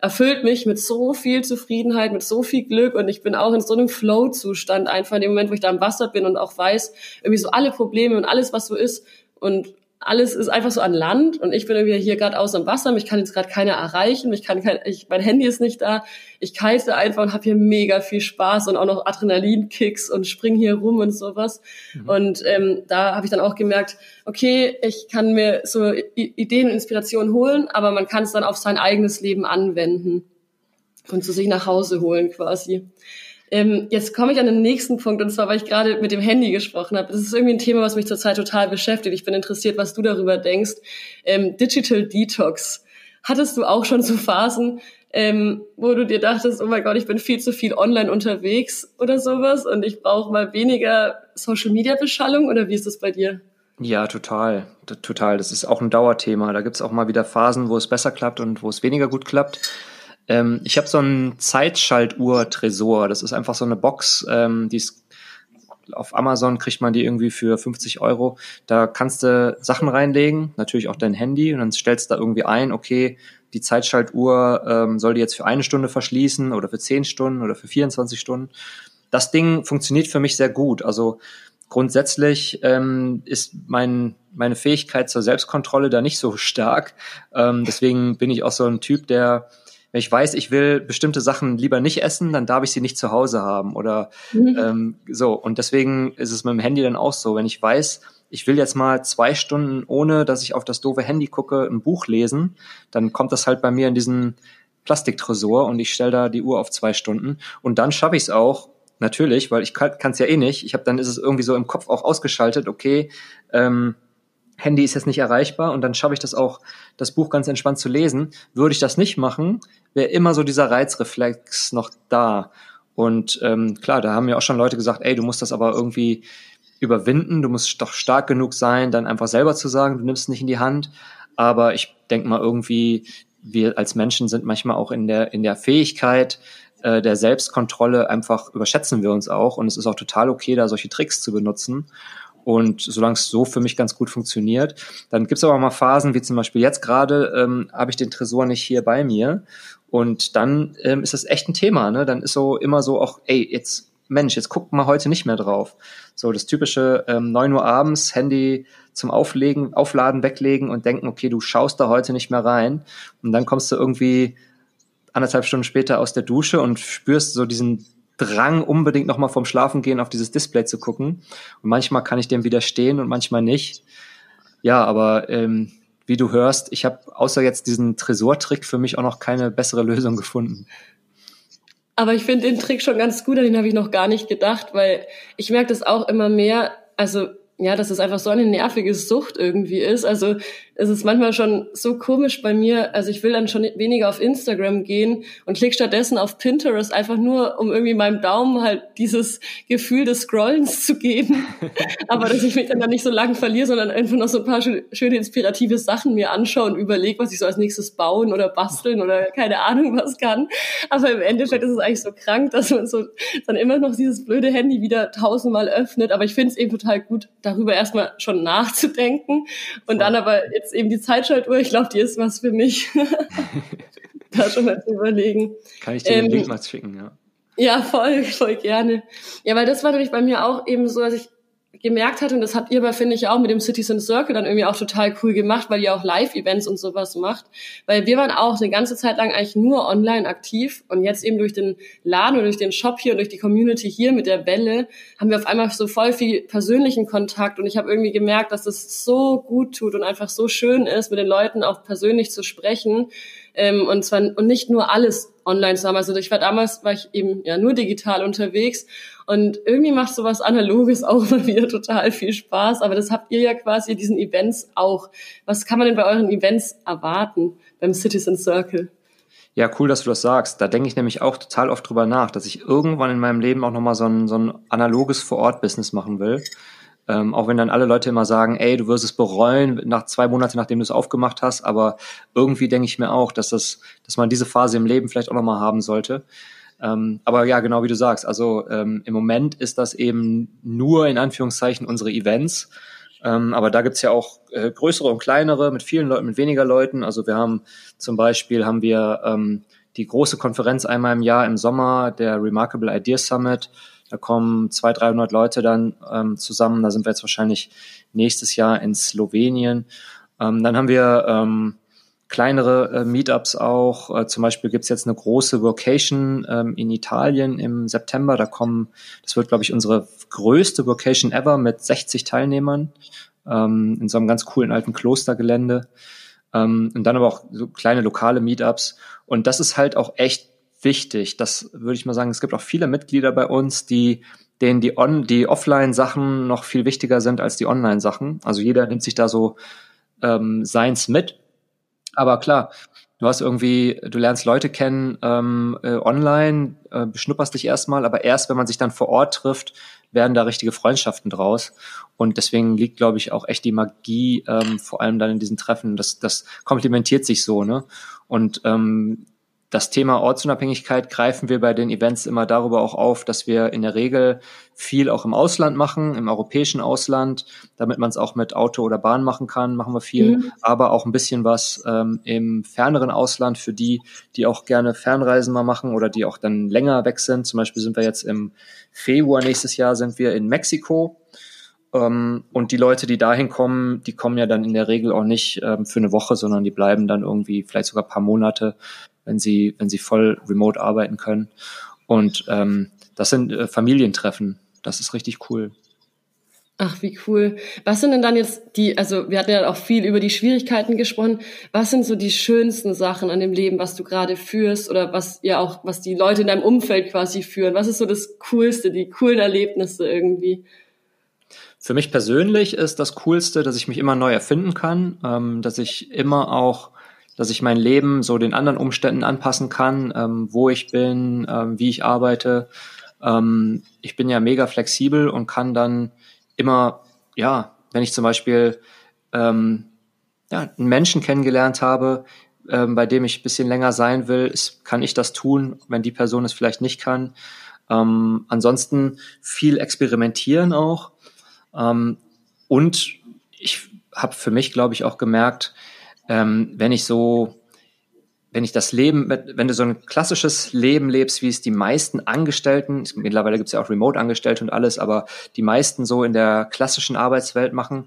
erfüllt mich mit so viel Zufriedenheit, mit so viel Glück und ich bin auch in so einem Flow-Zustand einfach in dem Moment, wo ich da am Wasser bin und auch weiß, irgendwie so alle Probleme und alles, was so ist und alles ist einfach so an Land und ich bin irgendwie hier gerade aus am Wasser, mich kann jetzt gerade keiner erreichen, mich kann kein, ich, mein Handy ist nicht da, ich kite einfach und habe hier mega viel Spaß und auch noch Adrenalinkicks und spring hier rum und sowas. Mhm. Und ähm, da habe ich dann auch gemerkt, okay, ich kann mir so Ideen und Inspirationen holen, aber man kann es dann auf sein eigenes Leben anwenden und zu sich nach Hause holen quasi. Ähm, jetzt komme ich an den nächsten Punkt und zwar, weil ich gerade mit dem Handy gesprochen habe. Das ist irgendwie ein Thema, was mich zurzeit total beschäftigt. Ich bin interessiert, was du darüber denkst. Ähm, Digital Detox. Hattest du auch schon so Phasen, ähm, wo du dir dachtest, oh mein Gott, ich bin viel zu viel online unterwegs oder sowas und ich brauche mal weniger Social Media Beschallung oder wie ist das bei dir? Ja, total. Total. Das ist auch ein Dauerthema. Da gibt es auch mal wieder Phasen, wo es besser klappt und wo es weniger gut klappt. Ähm, ich habe so einen Zeitschaltuhr-Tresor. Das ist einfach so eine Box, ähm, die ist auf Amazon kriegt man die irgendwie für 50 Euro. Da kannst du Sachen reinlegen, natürlich auch dein Handy und dann stellst du da irgendwie ein, okay, die Zeitschaltuhr ähm, soll die jetzt für eine Stunde verschließen oder für 10 Stunden oder für 24 Stunden. Das Ding funktioniert für mich sehr gut. Also grundsätzlich ähm, ist mein, meine Fähigkeit zur Selbstkontrolle da nicht so stark. Ähm, deswegen bin ich auch so ein Typ, der wenn ich weiß, ich will bestimmte Sachen lieber nicht essen, dann darf ich sie nicht zu Hause haben oder mhm. ähm, so. Und deswegen ist es mit dem Handy dann auch so, wenn ich weiß, ich will jetzt mal zwei Stunden, ohne dass ich auf das doofe Handy gucke, ein Buch lesen, dann kommt das halt bei mir in diesen Plastiktresor und ich stelle da die Uhr auf zwei Stunden und dann schaffe ich es auch, natürlich, weil ich kann es ja eh nicht. Ich habe dann ist es irgendwie so im Kopf auch ausgeschaltet, okay, ähm, Handy ist jetzt nicht erreichbar und dann schaffe ich das auch, das Buch ganz entspannt zu lesen. Würde ich das nicht machen, wäre immer so dieser Reizreflex noch da. Und ähm, klar, da haben mir auch schon Leute gesagt, ey, du musst das aber irgendwie überwinden, du musst doch stark genug sein, dann einfach selber zu sagen, du nimmst es nicht in die Hand. Aber ich denke mal irgendwie, wir als Menschen sind manchmal auch in der, in der Fähigkeit äh, der Selbstkontrolle einfach überschätzen wir uns auch. Und es ist auch total okay, da solche Tricks zu benutzen. Und solange es so für mich ganz gut funktioniert, dann gibt es aber mal Phasen, wie zum Beispiel jetzt gerade, ähm, habe ich den Tresor nicht hier bei mir. Und dann ähm, ist das echt ein Thema. Ne? Dann ist so immer so auch, ey, jetzt, Mensch, jetzt guckt mal heute nicht mehr drauf. So das typische ähm, 9 Uhr abends, Handy zum Auflegen, Aufladen, weglegen und denken, okay, du schaust da heute nicht mehr rein. Und dann kommst du irgendwie anderthalb Stunden später aus der Dusche und spürst so diesen Drang, unbedingt nochmal vorm Schlafengehen auf dieses Display zu gucken. Und manchmal kann ich dem widerstehen und manchmal nicht. Ja, aber ähm, wie du hörst, ich habe außer jetzt diesen Tresortrick für mich auch noch keine bessere Lösung gefunden. Aber ich finde den Trick schon ganz gut, an den habe ich noch gar nicht gedacht, weil ich merke das auch immer mehr. Also ja, dass es einfach so eine nervige Sucht irgendwie ist. Also es ist manchmal schon so komisch bei mir. Also ich will dann schon weniger auf Instagram gehen und klicke stattdessen auf Pinterest einfach nur, um irgendwie meinem Daumen halt dieses Gefühl des Scrollens zu geben. Aber dass ich mich dann, dann nicht so lang verliere, sondern einfach noch so ein paar schöne inspirative Sachen mir anschaue und überlege, was ich so als nächstes bauen oder basteln oder keine Ahnung was kann. Aber im Endeffekt ist es eigentlich so krank, dass man so dann immer noch dieses blöde Handy wieder tausendmal öffnet. Aber ich finde es eben total gut, darüber erstmal schon nachzudenken und dann aber jetzt eben die Zeitschaltuhr, ich glaube, die ist was für mich. da schon mal zu überlegen. Kann ich dir ähm, den Link mal schicken, ja. Ja, voll, voll gerne. Ja, weil das war nämlich bei mir auch eben so, dass ich gemerkt hat, und das habt ihr aber, finde ich, auch mit dem Citizen Circle dann irgendwie auch total cool gemacht, weil ihr auch Live-Events und sowas macht. Weil wir waren auch eine ganze Zeit lang eigentlich nur online aktiv und jetzt eben durch den Laden und durch den Shop hier und durch die Community hier mit der Welle haben wir auf einmal so voll viel persönlichen Kontakt und ich habe irgendwie gemerkt, dass das so gut tut und einfach so schön ist, mit den Leuten auch persönlich zu sprechen ähm, und zwar und nicht nur alles online zu haben. Also ich war damals war ich eben ja nur digital unterwegs und irgendwie macht sowas Analoges auch mal wieder total viel Spaß. Aber das habt ihr ja quasi diesen Events auch. Was kann man denn bei euren Events erwarten beim Citizen Circle? Ja, cool, dass du das sagst. Da denke ich nämlich auch total oft drüber nach, dass ich irgendwann in meinem Leben auch nochmal so ein, so ein analoges Vor-Ort-Business machen will. Ähm, auch wenn dann alle Leute immer sagen, ey, du wirst es bereuen nach zwei Monate, nachdem du es aufgemacht hast. Aber irgendwie denke ich mir auch, dass das, dass man diese Phase im Leben vielleicht auch nochmal haben sollte. Ähm, aber ja, genau wie du sagst. Also ähm, im Moment ist das eben nur in Anführungszeichen unsere Events. Ähm, aber da gibt's ja auch äh, größere und kleinere mit vielen Leuten, mit weniger Leuten. Also wir haben zum Beispiel haben wir ähm, die große Konferenz einmal im Jahr im Sommer, der Remarkable Ideas Summit Da kommen 200, 300 Leute dann ähm, zusammen. Da sind wir jetzt wahrscheinlich nächstes Jahr in Slowenien. Ähm, dann haben wir ähm, kleinere äh, Meetups auch. Äh, zum Beispiel gibt's jetzt eine große Vocation ähm, in Italien im September. Da kommen, das wird, glaube ich, unsere größte Vocation ever mit 60 Teilnehmern ähm, in so einem ganz coolen alten Klostergelände. Ähm, und dann aber auch so kleine lokale Meetups. Und das ist halt auch echt wichtig. Das würde ich mal sagen. Es gibt auch viele Mitglieder bei uns, die denen die, On die Offline-Sachen noch viel wichtiger sind als die Online-Sachen. Also jeder nimmt sich da so ähm, seins mit. Aber klar, du hast irgendwie, du lernst Leute kennen ähm, äh, online, äh, beschnupperst dich erstmal, aber erst wenn man sich dann vor Ort trifft, werden da richtige Freundschaften draus. Und deswegen liegt, glaube ich, auch echt die Magie ähm, vor allem dann in diesen Treffen. Das, das komplementiert sich so, ne? Und ähm, das Thema Ortsunabhängigkeit greifen wir bei den Events immer darüber auch auf, dass wir in der Regel viel auch im Ausland machen, im europäischen Ausland, damit man es auch mit Auto oder Bahn machen kann, machen wir viel, mhm. aber auch ein bisschen was ähm, im ferneren Ausland für die, die auch gerne Fernreisen mal machen oder die auch dann länger weg sind. Zum Beispiel sind wir jetzt im Februar nächstes Jahr sind wir in Mexiko. Ähm, und die Leute, die dahin kommen, die kommen ja dann in der Regel auch nicht ähm, für eine Woche, sondern die bleiben dann irgendwie vielleicht sogar ein paar Monate wenn sie, wenn sie voll remote arbeiten können. Und ähm, das sind äh, Familientreffen. Das ist richtig cool. Ach, wie cool. Was sind denn dann jetzt die, also wir hatten ja auch viel über die Schwierigkeiten gesprochen. Was sind so die schönsten Sachen an dem Leben, was du gerade führst oder was ja auch, was die Leute in deinem Umfeld quasi führen? Was ist so das Coolste, die coolen Erlebnisse irgendwie? Für mich persönlich ist das Coolste, dass ich mich immer neu erfinden kann, ähm, dass ich immer auch dass ich mein Leben so den anderen Umständen anpassen kann, ähm, wo ich bin, ähm, wie ich arbeite. Ähm, ich bin ja mega flexibel und kann dann immer, ja, wenn ich zum Beispiel ähm, ja, einen Menschen kennengelernt habe, ähm, bei dem ich ein bisschen länger sein will, ist, kann ich das tun, wenn die Person es vielleicht nicht kann. Ähm, ansonsten viel experimentieren auch. Ähm, und ich habe für mich, glaube ich, auch gemerkt, ähm, wenn ich so, wenn ich das Leben, wenn du so ein klassisches Leben lebst, wie es die meisten Angestellten, mittlerweile gibt es ja auch Remote-Angestellte und alles, aber die meisten so in der klassischen Arbeitswelt machen,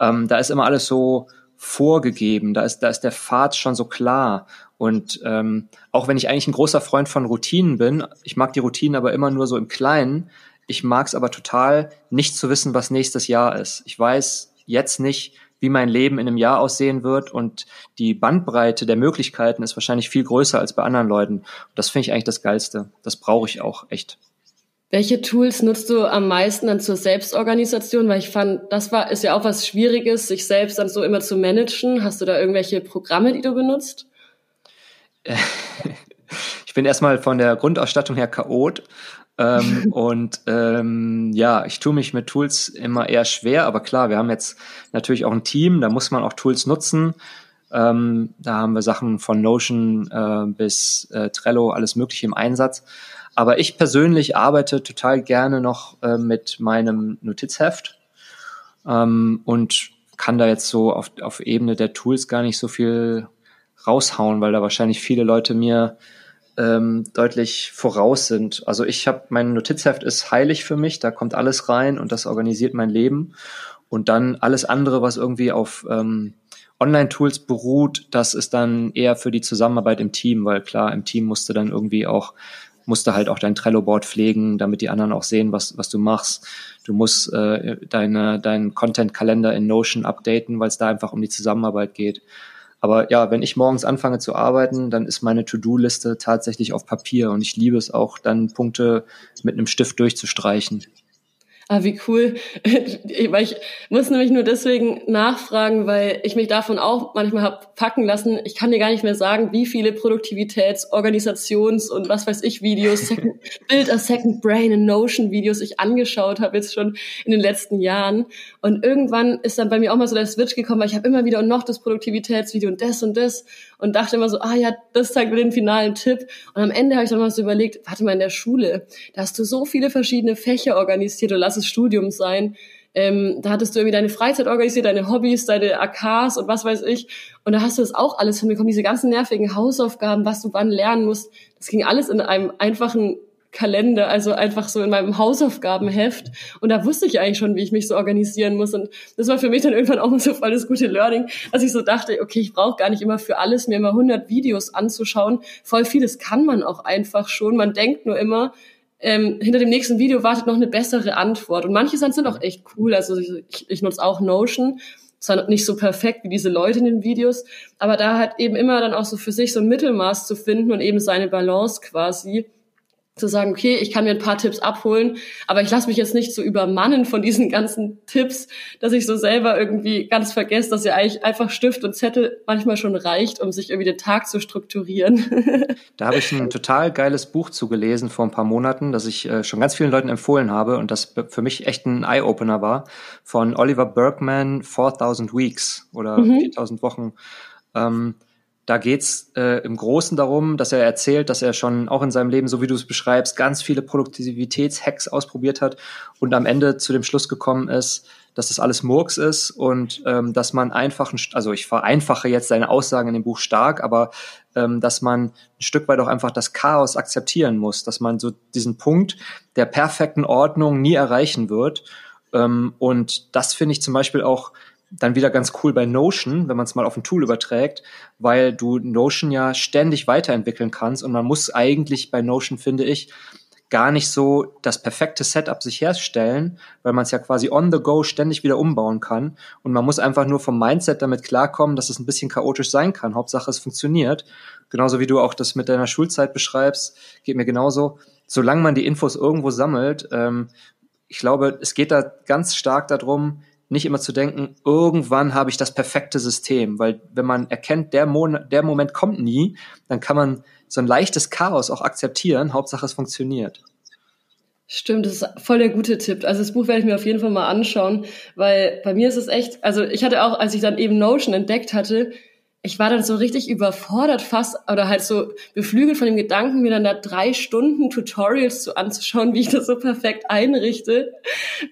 ähm, da ist immer alles so vorgegeben, da ist, da ist der Pfad schon so klar. Und ähm, auch wenn ich eigentlich ein großer Freund von Routinen bin, ich mag die Routinen aber immer nur so im Kleinen, ich mag es aber total, nicht zu wissen, was nächstes Jahr ist. Ich weiß jetzt nicht, wie mein Leben in einem Jahr aussehen wird und die Bandbreite der Möglichkeiten ist wahrscheinlich viel größer als bei anderen Leuten. Und das finde ich eigentlich das Geilste. Das brauche ich auch echt. Welche Tools nutzt du am meisten dann zur Selbstorganisation? Weil ich fand, das war, ist ja auch was Schwieriges, sich selbst dann so immer zu managen. Hast du da irgendwelche Programme, die du benutzt? ich bin erstmal von der Grundausstattung her Chaot ähm, und ähm, ja, ich tue mich mit Tools immer eher schwer, aber klar, wir haben jetzt natürlich auch ein Team, da muss man auch Tools nutzen. Ähm, da haben wir Sachen von Notion äh, bis äh, Trello, alles Mögliche im Einsatz. Aber ich persönlich arbeite total gerne noch äh, mit meinem Notizheft ähm, und kann da jetzt so auf, auf Ebene der Tools gar nicht so viel raushauen, weil da wahrscheinlich viele Leute mir ähm, deutlich voraus sind. Also ich habe mein Notizheft ist heilig für mich, da kommt alles rein und das organisiert mein Leben. Und dann alles andere, was irgendwie auf ähm, Online-Tools beruht, das ist dann eher für die Zusammenarbeit im Team, weil klar, im Team musst du dann irgendwie auch musst du halt auch dein Trello-Board pflegen, damit die anderen auch sehen, was, was du machst. Du musst äh, deine, deinen Content-Kalender in Notion updaten, weil es da einfach um die Zusammenarbeit geht. Aber ja, wenn ich morgens anfange zu arbeiten, dann ist meine To-Do-Liste tatsächlich auf Papier und ich liebe es auch, dann Punkte mit einem Stift durchzustreichen. Ah, wie cool. weil ich muss nämlich nur deswegen nachfragen, weil ich mich davon auch manchmal hab packen lassen. Ich kann dir gar nicht mehr sagen, wie viele Produktivitäts-, Organisations- und was weiß ich Videos, Second, Build a Second Brain in Notion Videos ich angeschaut habe jetzt schon in den letzten Jahren. Und irgendwann ist dann bei mir auch mal so der Switch gekommen, weil ich habe immer wieder und noch das Produktivitätsvideo und das und das und dachte immer so, ah ja, das zeigt mir den finalen Tipp. Und am Ende habe ich dann mal so überlegt, warte mal, in der Schule, da hast du so viele verschiedene Fächer organisiert und lass es Studium sein. Ähm, da hattest du irgendwie deine Freizeit organisiert, deine Hobbys, deine AKs und was weiß ich. Und da hast du das auch alles hinbekommen, diese ganzen nervigen Hausaufgaben, was du wann lernen musst. Das ging alles in einem einfachen Kalender, also einfach so in meinem Hausaufgabenheft. Und da wusste ich eigentlich schon, wie ich mich so organisieren muss. Und das war für mich dann irgendwann auch so voll das gute Learning, dass ich so dachte, okay, ich brauche gar nicht immer für alles mir immer 100 Videos anzuschauen. Voll vieles kann man auch einfach schon. Man denkt nur immer, ähm, hinter dem nächsten Video wartet noch eine bessere Antwort. Und manche sind auch echt cool. Also ich, ich nutze auch Notion. Zwar nicht so perfekt wie diese Leute in den Videos, aber da halt eben immer dann auch so für sich so ein Mittelmaß zu finden und eben seine Balance quasi zu sagen, okay, ich kann mir ein paar Tipps abholen, aber ich lasse mich jetzt nicht so übermannen von diesen ganzen Tipps, dass ich so selber irgendwie ganz vergesse, dass ja eigentlich einfach Stift und Zettel manchmal schon reicht, um sich irgendwie den Tag zu strukturieren. da habe ich ein total geiles Buch zugelesen vor ein paar Monaten, das ich äh, schon ganz vielen Leuten empfohlen habe und das für mich echt ein Eye-Opener war, von Oliver Bergman, 4000 Weeks oder mhm. 4000 Wochen. Ähm, da geht's äh, im Großen darum, dass er erzählt, dass er schon auch in seinem Leben, so wie du es beschreibst, ganz viele Produktivitätshacks ausprobiert hat und am Ende zu dem Schluss gekommen ist, dass das alles Murks ist und ähm, dass man einfach, also ich vereinfache jetzt seine Aussagen in dem Buch stark, aber ähm, dass man ein Stück weit auch einfach das Chaos akzeptieren muss, dass man so diesen Punkt der perfekten Ordnung nie erreichen wird. Ähm, und das finde ich zum Beispiel auch dann wieder ganz cool bei Notion, wenn man es mal auf ein Tool überträgt, weil du Notion ja ständig weiterentwickeln kannst und man muss eigentlich bei Notion, finde ich, gar nicht so das perfekte Setup sich herstellen, weil man es ja quasi on the go ständig wieder umbauen kann und man muss einfach nur vom Mindset damit klarkommen, dass es ein bisschen chaotisch sein kann. Hauptsache es funktioniert. Genauso wie du auch das mit deiner Schulzeit beschreibst, geht mir genauso. Solange man die Infos irgendwo sammelt, ähm, ich glaube, es geht da ganz stark darum, nicht immer zu denken, irgendwann habe ich das perfekte System, weil wenn man erkennt, der, Mon der Moment kommt nie, dann kann man so ein leichtes Chaos auch akzeptieren, Hauptsache es funktioniert. Stimmt, das ist voll der gute Tipp. Also das Buch werde ich mir auf jeden Fall mal anschauen, weil bei mir ist es echt, also ich hatte auch, als ich dann eben Notion entdeckt hatte, ich war dann so richtig überfordert fast oder halt so beflügelt von dem Gedanken, mir dann da drei Stunden Tutorials zu anzuschauen, wie ich das so perfekt einrichte,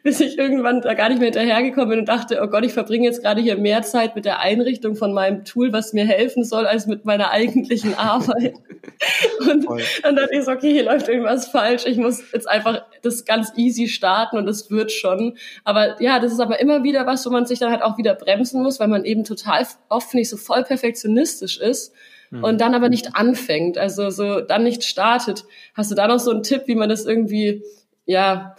bis ich irgendwann da gar nicht mehr hinterhergekommen bin und dachte, oh Gott, ich verbringe jetzt gerade hier mehr Zeit mit der Einrichtung von meinem Tool, was mir helfen soll, als mit meiner eigentlichen Arbeit. Und Voll. dann dachte ich so, okay, hier läuft irgendwas falsch. Ich muss jetzt einfach das ganz easy starten und es wird schon. Aber ja, das ist aber immer wieder was, wo man sich dann halt auch wieder bremsen muss, weil man eben total oft nicht so voll perfektionistisch ist mhm. und dann aber nicht anfängt, also so dann nicht startet. Hast du da noch so einen Tipp, wie man das irgendwie ja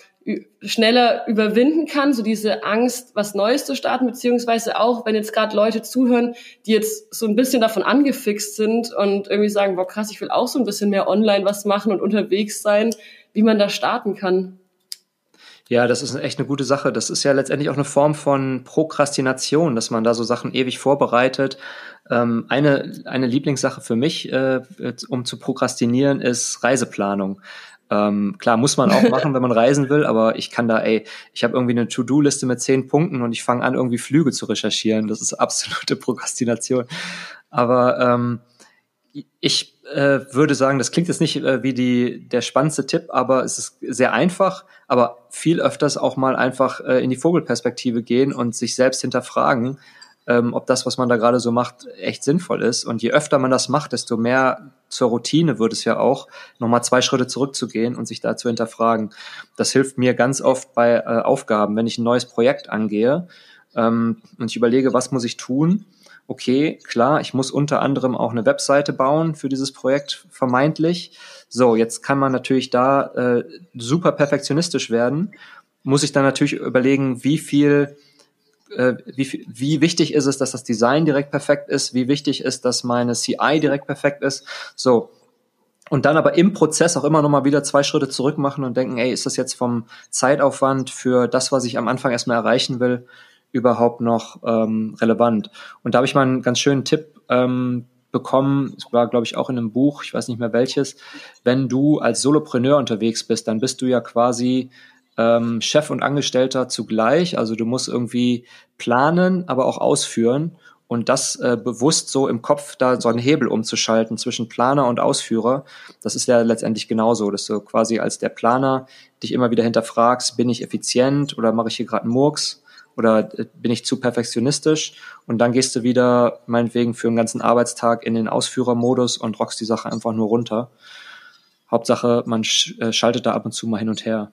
schneller überwinden kann, so diese Angst, was Neues zu starten, beziehungsweise auch, wenn jetzt gerade Leute zuhören, die jetzt so ein bisschen davon angefixt sind und irgendwie sagen, boah krass, ich will auch so ein bisschen mehr online was machen und unterwegs sein, wie man da starten kann. Ja, das ist echt eine gute Sache. Das ist ja letztendlich auch eine Form von Prokrastination, dass man da so Sachen ewig vorbereitet. Ähm, eine, eine Lieblingssache für mich, äh, um zu prokrastinieren, ist Reiseplanung. Ähm, klar, muss man auch machen, wenn man reisen will, aber ich kann da, ey, ich habe irgendwie eine To-Do-Liste mit zehn Punkten und ich fange an, irgendwie Flüge zu recherchieren. Das ist absolute Prokrastination. Aber ähm, ich äh, würde sagen, das klingt jetzt nicht äh, wie die, der spannendste Tipp, aber es ist sehr einfach, aber viel öfters auch mal einfach äh, in die Vogelperspektive gehen und sich selbst hinterfragen, ähm, ob das, was man da gerade so macht, echt sinnvoll ist. Und je öfter man das macht, desto mehr zur Routine wird es ja auch, nochmal zwei Schritte zurückzugehen und sich da zu hinterfragen. Das hilft mir ganz oft bei äh, Aufgaben, wenn ich ein neues Projekt angehe ähm, und ich überlege, was muss ich tun. Okay, klar, ich muss unter anderem auch eine Webseite bauen für dieses Projekt, vermeintlich. So, jetzt kann man natürlich da äh, super perfektionistisch werden. Muss ich dann natürlich überlegen, wie viel äh, wie, wie wichtig ist es, dass das Design direkt perfekt ist, wie wichtig ist, dass meine CI direkt perfekt ist. So. Und dann aber im Prozess auch immer noch mal wieder zwei Schritte zurück machen und denken, ey, ist das jetzt vom Zeitaufwand für das, was ich am Anfang erstmal erreichen will, überhaupt noch ähm, relevant? Und da habe ich mal einen ganz schönen Tipp ähm, bekommen, es war, glaube ich, auch in einem Buch, ich weiß nicht mehr welches, wenn du als Solopreneur unterwegs bist, dann bist du ja quasi ähm, Chef und Angestellter zugleich. Also du musst irgendwie planen, aber auch ausführen. Und das äh, bewusst so im Kopf da so einen Hebel umzuschalten zwischen Planer und Ausführer, das ist ja letztendlich genauso, dass du quasi als der Planer dich immer wieder hinterfragst, bin ich effizient oder mache ich hier gerade einen Murks oder äh, bin ich zu perfektionistisch? Und dann gehst du wieder meinetwegen für einen ganzen Arbeitstag in den Ausführermodus und rockst die Sache einfach nur runter. Hauptsache, man äh, schaltet da ab und zu mal hin und her.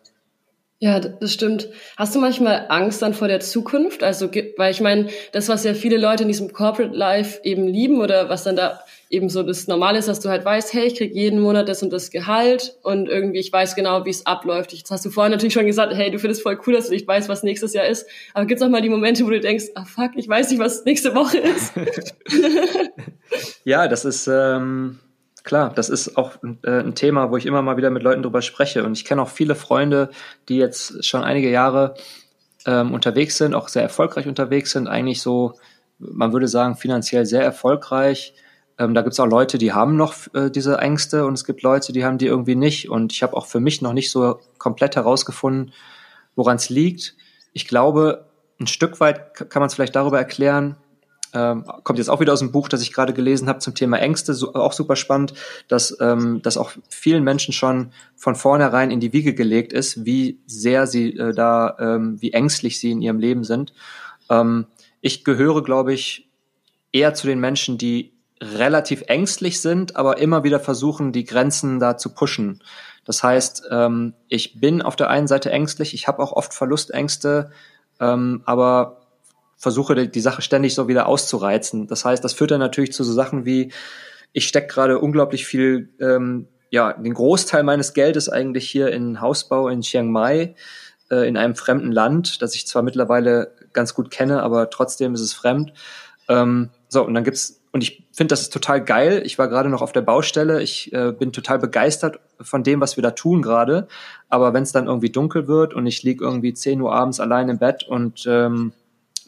Ja, das stimmt. Hast du manchmal Angst dann vor der Zukunft? Also, weil ich meine, das, was ja viele Leute in diesem Corporate Life eben lieben oder was dann da eben so das Normale ist, dass du halt weißt, hey, ich krieg jeden Monat das und das Gehalt und irgendwie ich weiß genau, wie es abläuft. Jetzt hast du vorhin natürlich schon gesagt, hey, du findest voll cool, dass du nicht weißt, was nächstes Jahr ist. Aber gibt's auch mal die Momente, wo du denkst, ah fuck, ich weiß nicht, was nächste Woche ist? ja, das ist ähm, klar, das ist auch äh, ein Thema, wo ich immer mal wieder mit Leuten drüber spreche. Und ich kenne auch viele Freunde, die jetzt schon einige Jahre ähm, unterwegs sind, auch sehr erfolgreich unterwegs sind, eigentlich so, man würde sagen, finanziell sehr erfolgreich ähm, da gibt es auch Leute, die haben noch äh, diese Ängste und es gibt Leute, die haben die irgendwie nicht. Und ich habe auch für mich noch nicht so komplett herausgefunden, woran es liegt. Ich glaube, ein Stück weit kann man es vielleicht darüber erklären, ähm, kommt jetzt auch wieder aus dem Buch, das ich gerade gelesen habe zum Thema Ängste, so, auch super spannend, dass ähm, das auch vielen Menschen schon von vornherein in die Wiege gelegt ist, wie sehr sie äh, da, ähm, wie ängstlich sie in ihrem Leben sind. Ähm, ich gehöre, glaube ich, eher zu den Menschen, die relativ ängstlich sind, aber immer wieder versuchen, die Grenzen da zu pushen. Das heißt, ähm, ich bin auf der einen Seite ängstlich, ich habe auch oft Verlustängste, ähm, aber versuche die, Sache ständig so wieder auszureizen. Das heißt, das führt dann natürlich zu so Sachen wie, ich stecke gerade unglaublich viel, ähm, ja, den Großteil meines Geldes eigentlich hier in Hausbau in Chiang Mai, äh, in einem fremden Land, das ich zwar mittlerweile ganz gut kenne, aber trotzdem ist es fremd. Ähm, so, und dann gibt's und ich finde, das ist total geil. Ich war gerade noch auf der Baustelle. Ich äh, bin total begeistert von dem, was wir da tun gerade. Aber wenn es dann irgendwie dunkel wird und ich lieg irgendwie 10 Uhr abends allein im Bett und ähm,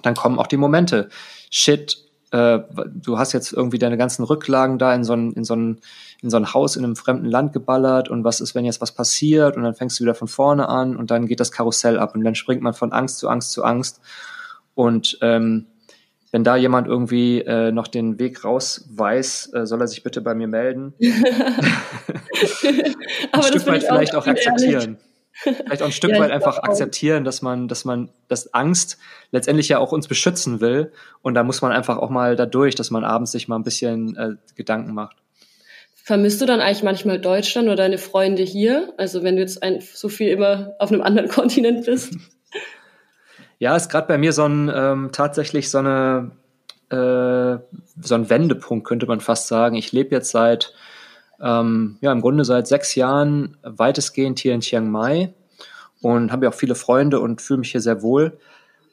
dann kommen auch die Momente. Shit, äh, du hast jetzt irgendwie deine ganzen Rücklagen da in so ein, in so ein, in so ein Haus in einem fremden Land geballert und was ist, wenn jetzt was passiert und dann fängst du wieder von vorne an und dann geht das Karussell ab und dann springt man von Angst zu Angst zu Angst. Und ähm, wenn da jemand irgendwie äh, noch den Weg raus weiß, äh, soll er sich bitte bei mir melden. ein Stück weit vielleicht auch, auch akzeptieren. Vielleicht auch ein Stück ja, weit einfach akzeptieren, dass man, dass man, dass Angst letztendlich ja auch uns beschützen will. Und da muss man einfach auch mal dadurch, dass man abends sich mal ein bisschen äh, Gedanken macht. Vermisst du dann eigentlich manchmal Deutschland oder deine Freunde hier? Also wenn du jetzt ein, so viel immer auf einem anderen Kontinent bist? Ja, ist gerade bei mir so ein ähm, tatsächlich so eine äh, so ein Wendepunkt, könnte man fast sagen. Ich lebe jetzt seit ähm, ja im Grunde seit sechs Jahren weitestgehend hier in Chiang Mai und habe ja auch viele Freunde und fühle mich hier sehr wohl.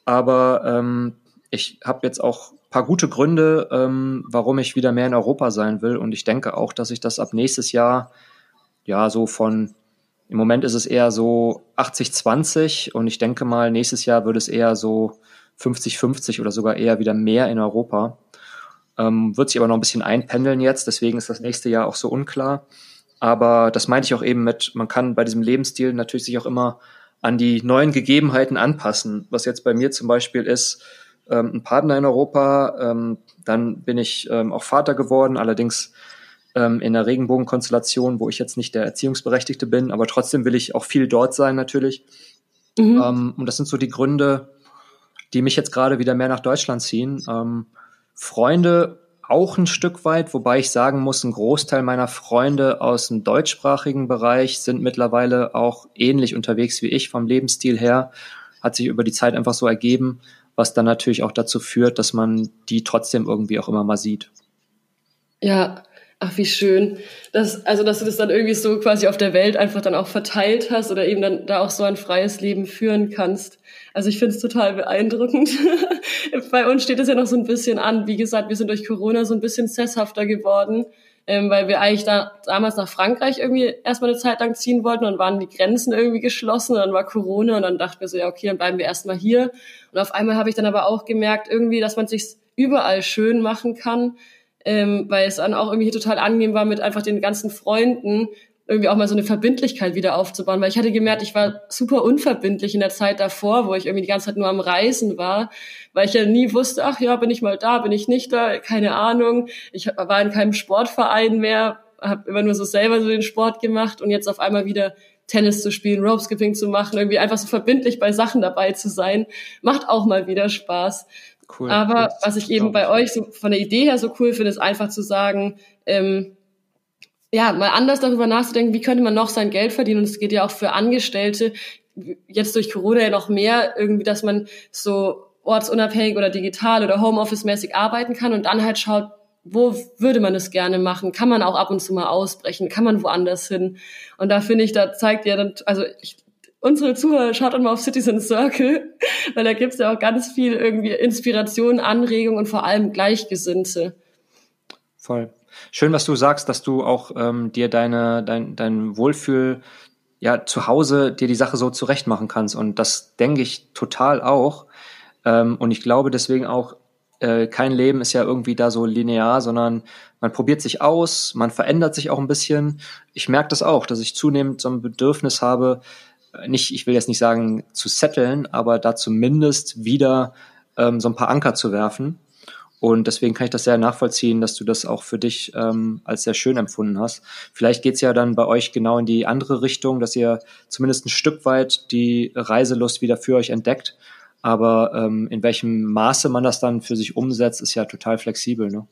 Aber ähm, ich habe jetzt auch paar gute Gründe, ähm, warum ich wieder mehr in Europa sein will. Und ich denke auch, dass ich das ab nächstes Jahr ja so von im Moment ist es eher so 80-20 und ich denke mal, nächstes Jahr würde es eher so 50-50 oder sogar eher wieder mehr in Europa. Ähm, wird sich aber noch ein bisschen einpendeln jetzt, deswegen ist das nächste Jahr auch so unklar. Aber das meinte ich auch eben mit, man kann bei diesem Lebensstil natürlich sich auch immer an die neuen Gegebenheiten anpassen. Was jetzt bei mir zum Beispiel ist, ähm, ein Partner in Europa, ähm, dann bin ich ähm, auch Vater geworden, allerdings ähm, in der Regenbogenkonstellation, wo ich jetzt nicht der Erziehungsberechtigte bin, aber trotzdem will ich auch viel dort sein natürlich. Mhm. Ähm, und das sind so die Gründe, die mich jetzt gerade wieder mehr nach Deutschland ziehen. Freunde auch ein Stück weit, wobei ich sagen muss, ein Großteil meiner Freunde aus dem deutschsprachigen Bereich sind mittlerweile auch ähnlich unterwegs wie ich vom Lebensstil her. Hat sich über die Zeit einfach so ergeben, was dann natürlich auch dazu führt, dass man die trotzdem irgendwie auch immer mal sieht. Ja, Ach, wie schön. Das, also, dass du das dann irgendwie so quasi auf der Welt einfach dann auch verteilt hast oder eben dann da auch so ein freies Leben führen kannst. Also ich finde es total beeindruckend. Bei uns steht es ja noch so ein bisschen an. Wie gesagt, wir sind durch Corona so ein bisschen sesshafter geworden, ähm, weil wir eigentlich da damals nach Frankreich irgendwie erstmal eine Zeit lang ziehen wollten und waren die Grenzen irgendwie geschlossen und dann war Corona und dann dachten wir so, ja okay, dann bleiben wir erstmal hier. Und auf einmal habe ich dann aber auch gemerkt, irgendwie, dass man sich überall schön machen kann ähm, weil es dann auch irgendwie total angenehm war, mit einfach den ganzen Freunden irgendwie auch mal so eine Verbindlichkeit wieder aufzubauen, weil ich hatte gemerkt, ich war super unverbindlich in der Zeit davor, wo ich irgendwie die ganze Zeit nur am Reisen war, weil ich ja nie wusste, ach ja, bin ich mal da, bin ich nicht da, keine Ahnung. Ich war in keinem Sportverein mehr, habe immer nur so selber so den Sport gemacht und jetzt auf einmal wieder Tennis zu spielen, Rope Skipping zu machen, irgendwie einfach so verbindlich bei Sachen dabei zu sein, macht auch mal wieder Spaß. Cool. Aber das was ich eben bei euch so von der Idee her so cool finde, ist einfach zu sagen, ähm, ja, mal anders darüber nachzudenken, wie könnte man noch sein Geld verdienen. Und es geht ja auch für Angestellte, jetzt durch Corona ja noch mehr, irgendwie, dass man so ortsunabhängig oder digital oder Homeoffice-mäßig arbeiten kann und dann halt schaut, wo würde man es gerne machen? Kann man auch ab und zu mal ausbrechen? Kann man woanders hin? Und da finde ich, da zeigt ja dann, also ich, unsere Zuhörer, schaut doch mal auf Citizen Circle, weil da gibt's ja auch ganz viel irgendwie Inspiration, Anregung und vor allem Gleichgesinnte. Voll. Schön, was du sagst, dass du auch ähm, dir deine, dein, dein Wohlfühl ja zu Hause dir die Sache so zurecht machen kannst. Und das denke ich total auch. Ähm, und ich glaube deswegen auch, äh, kein Leben ist ja irgendwie da so linear, sondern man probiert sich aus, man verändert sich auch ein bisschen. Ich merke das auch, dass ich zunehmend so ein Bedürfnis habe, nicht, ich will jetzt nicht sagen zu setteln, aber da zumindest wieder ähm, so ein paar Anker zu werfen. Und deswegen kann ich das sehr nachvollziehen, dass du das auch für dich ähm, als sehr schön empfunden hast. Vielleicht geht's ja dann bei euch genau in die andere Richtung, dass ihr zumindest ein Stück weit die Reiselust wieder für euch entdeckt. Aber ähm, in welchem Maße man das dann für sich umsetzt, ist ja total flexibel. Ne?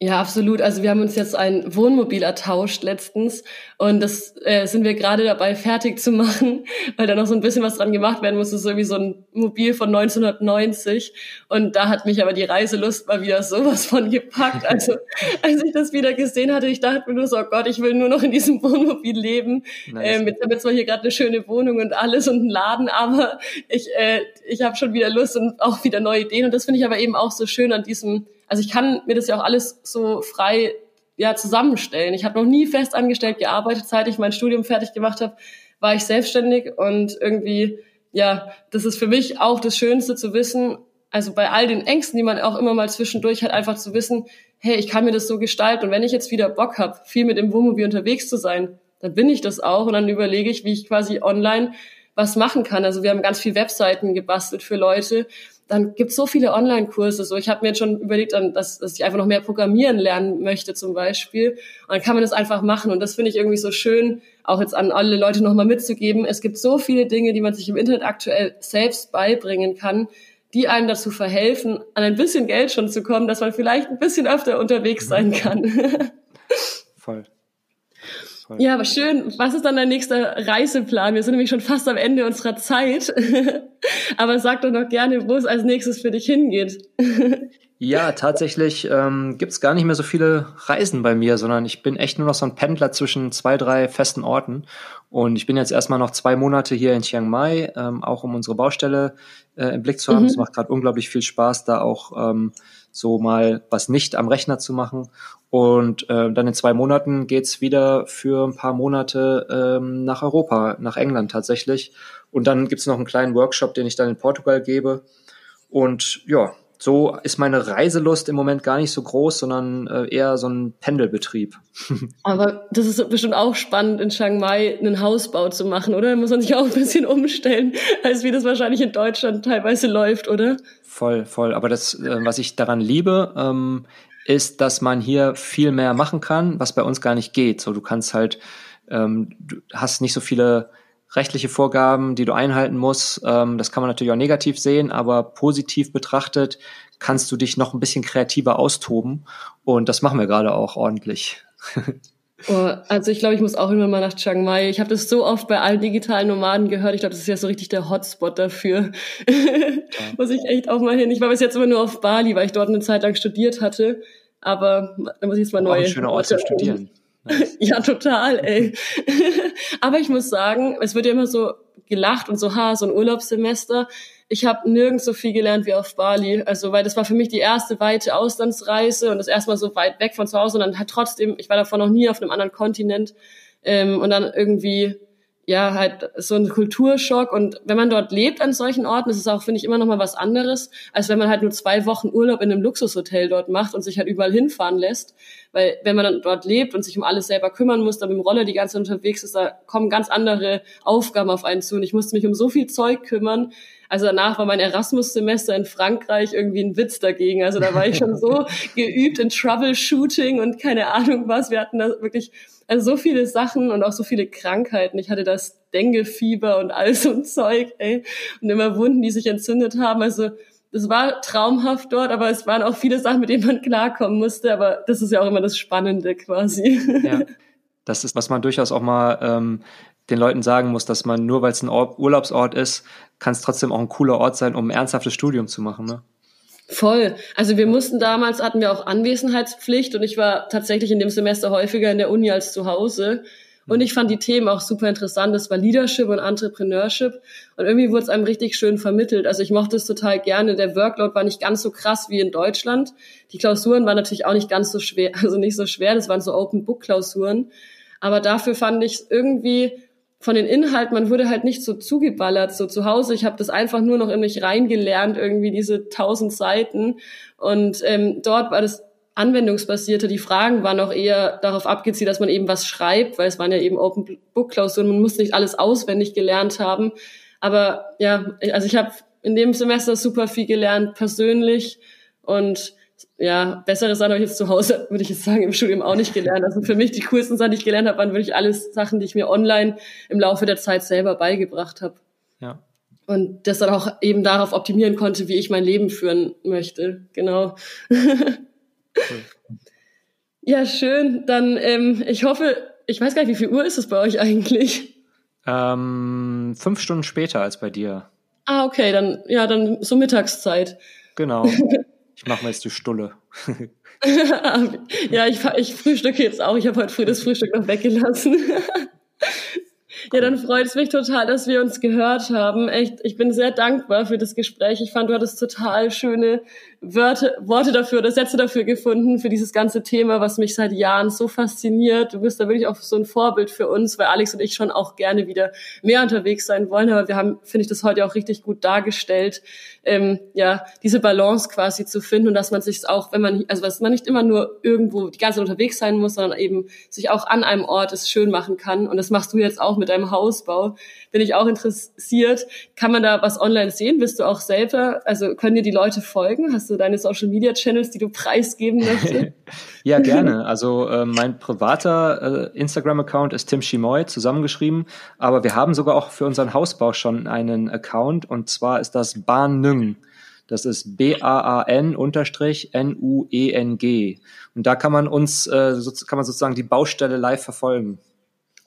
Ja, absolut. Also wir haben uns jetzt ein Wohnmobil ertauscht letztens und das äh, sind wir gerade dabei fertig zu machen, weil da noch so ein bisschen was dran gemacht werden muss. Das ist irgendwie so ein Mobil von 1990 und da hat mich aber die Reiselust mal wieder sowas von gepackt. Also als ich das wieder gesehen hatte, ich dachte mir nur so, oh Gott, ich will nur noch in diesem Wohnmobil leben. Nice. Ähm, jetzt haben wir zwar hier gerade eine schöne Wohnung und alles und einen Laden, aber ich, äh, ich habe schon wieder Lust und auch wieder neue Ideen und das finde ich aber eben auch so schön an diesem also ich kann mir das ja auch alles so frei ja zusammenstellen. Ich habe noch nie fest angestellt gearbeitet, seit ich mein Studium fertig gemacht habe, war ich selbstständig und irgendwie ja, das ist für mich auch das Schönste zu wissen, also bei all den Ängsten, die man auch immer mal zwischendurch hat, einfach zu wissen, hey, ich kann mir das so gestalten. Und wenn ich jetzt wieder Bock habe, viel mit dem Wohnmobil unterwegs zu sein, dann bin ich das auch. Und dann überlege ich, wie ich quasi online was machen kann. Also wir haben ganz viel Webseiten gebastelt für Leute dann gibt es so viele Online-Kurse. So, ich habe mir jetzt schon überlegt, dass, dass ich einfach noch mehr programmieren lernen möchte zum Beispiel. Und dann kann man das einfach machen. Und das finde ich irgendwie so schön, auch jetzt an alle Leute nochmal mitzugeben. Es gibt so viele Dinge, die man sich im Internet aktuell selbst beibringen kann, die einem dazu verhelfen, an ein bisschen Geld schon zu kommen, dass man vielleicht ein bisschen öfter unterwegs sein kann. Voll. Ja, aber schön. Was ist dann dein nächster Reiseplan? Wir sind nämlich schon fast am Ende unserer Zeit. aber sag doch noch gerne, wo es als nächstes für dich hingeht. ja, tatsächlich ähm, gibt gar nicht mehr so viele Reisen bei mir, sondern ich bin echt nur noch so ein Pendler zwischen zwei, drei festen Orten. Und ich bin jetzt erstmal noch zwei Monate hier in Chiang Mai, ähm, auch um unsere Baustelle äh, im Blick zu haben. Mhm. Es macht gerade unglaublich viel Spaß, da auch ähm, so mal was nicht am Rechner zu machen. Und äh, dann in zwei Monaten geht's wieder für ein paar Monate ähm, nach Europa, nach England tatsächlich. Und dann gibt's noch einen kleinen Workshop, den ich dann in Portugal gebe. Und ja, so ist meine Reiselust im Moment gar nicht so groß, sondern äh, eher so ein Pendelbetrieb. Aber das ist bestimmt auch spannend, in Chiang Mai einen Hausbau zu machen, oder? Da muss man sich auch ein bisschen umstellen, als wie das wahrscheinlich in Deutschland teilweise läuft, oder? Voll, voll. Aber das, äh, was ich daran liebe, ähm, ist, dass man hier viel mehr machen kann, was bei uns gar nicht geht. So, du kannst halt, ähm, du hast nicht so viele rechtliche Vorgaben, die du einhalten musst. Ähm, das kann man natürlich auch negativ sehen, aber positiv betrachtet kannst du dich noch ein bisschen kreativer austoben. Und das machen wir gerade auch ordentlich. Oh, also ich glaube, ich muss auch immer mal nach Chiang Mai. Ich habe das so oft bei allen digitalen Nomaden gehört. Ich glaube, das ist ja so richtig der Hotspot dafür. Muss ich echt auch mal hin. Ich war bis jetzt immer nur auf Bali, weil ich dort eine Zeit lang studiert hatte. Aber da muss ich jetzt mal neu. Auch ein schöner Ort zu studieren. ja, total, ey. Aber ich muss sagen, es wird ja immer so gelacht und so, ha, so ein Urlaubssemester. Ich habe nirgends so viel gelernt wie auf Bali. Also, weil das war für mich die erste weite Auslandsreise und das erstmal so weit weg von zu Hause und dann hat trotzdem, ich war davor noch nie auf einem anderen Kontinent ähm, und dann irgendwie ja, halt so ein Kulturschock. Und wenn man dort lebt an solchen Orten, ist es auch, finde ich, immer noch mal was anderes, als wenn man halt nur zwei Wochen Urlaub in einem Luxushotel dort macht und sich halt überall hinfahren lässt. Weil wenn man dann dort lebt und sich um alles selber kümmern muss, dann mit dem Roller die ganze Zeit unterwegs ist, da kommen ganz andere Aufgaben auf einen zu. Und ich musste mich um so viel Zeug kümmern. Also danach war mein Erasmus-Semester in Frankreich irgendwie ein Witz dagegen. Also da war ich schon so geübt in Troubleshooting und keine Ahnung was. Wir hatten da wirklich also so viele Sachen und auch so viele Krankheiten. Ich hatte das Dengue-Fieber und all so ein Zeug, ey. Und immer Wunden, die sich entzündet haben. Also das war traumhaft dort, aber es waren auch viele Sachen, mit denen man klarkommen musste. Aber das ist ja auch immer das Spannende quasi. Ja. Das ist, was man durchaus auch mal ähm, den Leuten sagen muss, dass man nur weil es ein Urlaubsort ist, kann es trotzdem auch ein cooler Ort sein, um ein ernsthaftes Studium zu machen. Ne? Voll. Also wir mussten damals, hatten wir auch Anwesenheitspflicht und ich war tatsächlich in dem Semester häufiger in der Uni als zu Hause. Und ich fand die Themen auch super interessant. Das war Leadership und Entrepreneurship. Und irgendwie wurde es einem richtig schön vermittelt. Also ich mochte es total gerne. Der Workload war nicht ganz so krass wie in Deutschland. Die Klausuren waren natürlich auch nicht ganz so schwer, also nicht so schwer. Das waren so Open-Book-Klausuren. Aber dafür fand ich es irgendwie von den Inhalten, man wurde halt nicht so zugeballert, so zu Hause. Ich habe das einfach nur noch in mich reingelernt, irgendwie diese tausend Seiten. Und ähm, dort war das anwendungsbasierte. Die Fragen waren auch eher darauf abgezielt, dass man eben was schreibt, weil es waren ja eben Open Book Klausuren. Man muss nicht alles auswendig gelernt haben. Aber ja, also ich habe in dem Semester super viel gelernt persönlich und ja, bessere Sachen habe ich jetzt zu Hause, würde ich jetzt sagen, im Studium auch nicht gelernt. Also für mich die coolsten Sachen, die ich gelernt habe, waren wirklich alles Sachen, die ich mir online im Laufe der Zeit selber beigebracht habe. Ja. Und das dann auch eben darauf optimieren konnte, wie ich mein Leben führen möchte. Genau. Cool. ja, schön. Dann, ähm, ich hoffe, ich weiß gar nicht, wie viel Uhr ist es bei euch eigentlich? Ähm, fünf Stunden später als bei dir. Ah, okay, dann, ja, dann so Mittagszeit. Genau. Mir jetzt die Stulle. ja, ich, ich frühstücke jetzt auch. Ich habe heute früh das Frühstück noch weggelassen. Ja, dann freut es mich total, dass wir uns gehört haben. Echt, ich bin sehr dankbar für das Gespräch. Ich fand, du hattest total schöne Wörter, Worte dafür oder Sätze dafür gefunden, für dieses ganze Thema, was mich seit Jahren so fasziniert. Du bist da wirklich auch so ein Vorbild für uns, weil Alex und ich schon auch gerne wieder mehr unterwegs sein wollen. Aber wir haben, finde ich, das heute auch richtig gut dargestellt, ähm, ja, diese Balance quasi zu finden und dass man sich auch, wenn man, also dass man nicht immer nur irgendwo die ganze Zeit unterwegs sein muss, sondern eben sich auch an einem Ort es schön machen kann. Und das machst du jetzt auch mit deinem Hausbau. Bin ich auch interessiert. Kann man da was online sehen? Bist du auch selber, also können dir die Leute folgen? Hast du deine Social Media Channels, die du preisgeben möchtest? ja, gerne. Also äh, mein privater äh, Instagram-Account ist Tim Schimoy zusammengeschrieben, aber wir haben sogar auch für unseren Hausbau schon einen Account und zwar ist das Bahn Nüng. Das ist B-A-A-N unterstrich N-U-E-N-G. Und da kann man uns, äh, so, kann man sozusagen die Baustelle live verfolgen.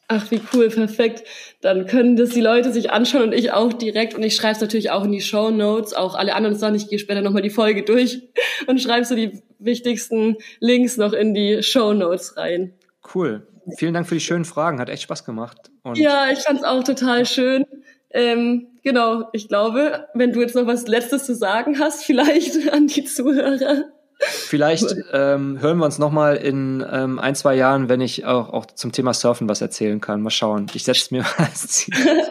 Ach, wie cool, perfekt. Dann können das die Leute sich anschauen und ich auch direkt. Und ich schreibe es natürlich auch in die Show Notes, auch alle anderen Sachen. Ich gehe später nochmal die Folge durch und schreibe so die wichtigsten Links noch in die Show Notes rein. Cool. Vielen Dank für die schönen Fragen. Hat echt Spaß gemacht. Und ja, ich fand es auch total schön. Ähm, genau, ich glaube, wenn du jetzt noch was Letztes zu sagen hast, vielleicht an die Zuhörer. Vielleicht ähm, hören wir uns nochmal in ähm, ein, zwei Jahren, wenn ich auch, auch zum Thema Surfen was erzählen kann. Mal schauen. Ich setze mir als Ziel.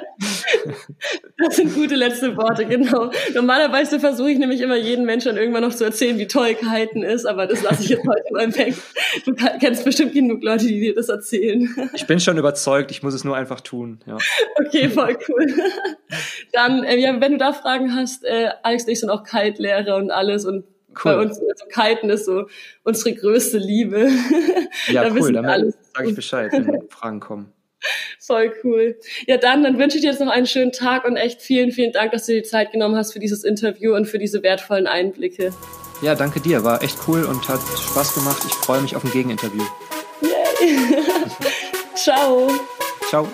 das sind gute letzte Worte, genau. Normalerweise versuche ich nämlich immer jeden Menschen irgendwann noch zu erzählen, wie toll Kiten ist, aber das lasse ich jetzt heute mal weg. Du kennst bestimmt genug Leute, die dir das erzählen. Ich bin schon überzeugt, ich muss es nur einfach tun. Ja. Okay, voll cool. Dann, äh, ja, wenn du da Fragen hast, äh, Alex und ich sind auch Kite-Lehrer und alles und Cool. Bei uns, also Kiten ist so unsere größte Liebe. Ja, da cool, dann sage ich Bescheid, wenn Fragen kommen. Voll cool. Ja, dann, dann wünsche ich dir jetzt noch einen schönen Tag und echt vielen, vielen Dank, dass du dir die Zeit genommen hast für dieses Interview und für diese wertvollen Einblicke. Ja, danke dir. War echt cool und hat Spaß gemacht. Ich freue mich auf ein Gegeninterview. Yay. Ciao. Ciao.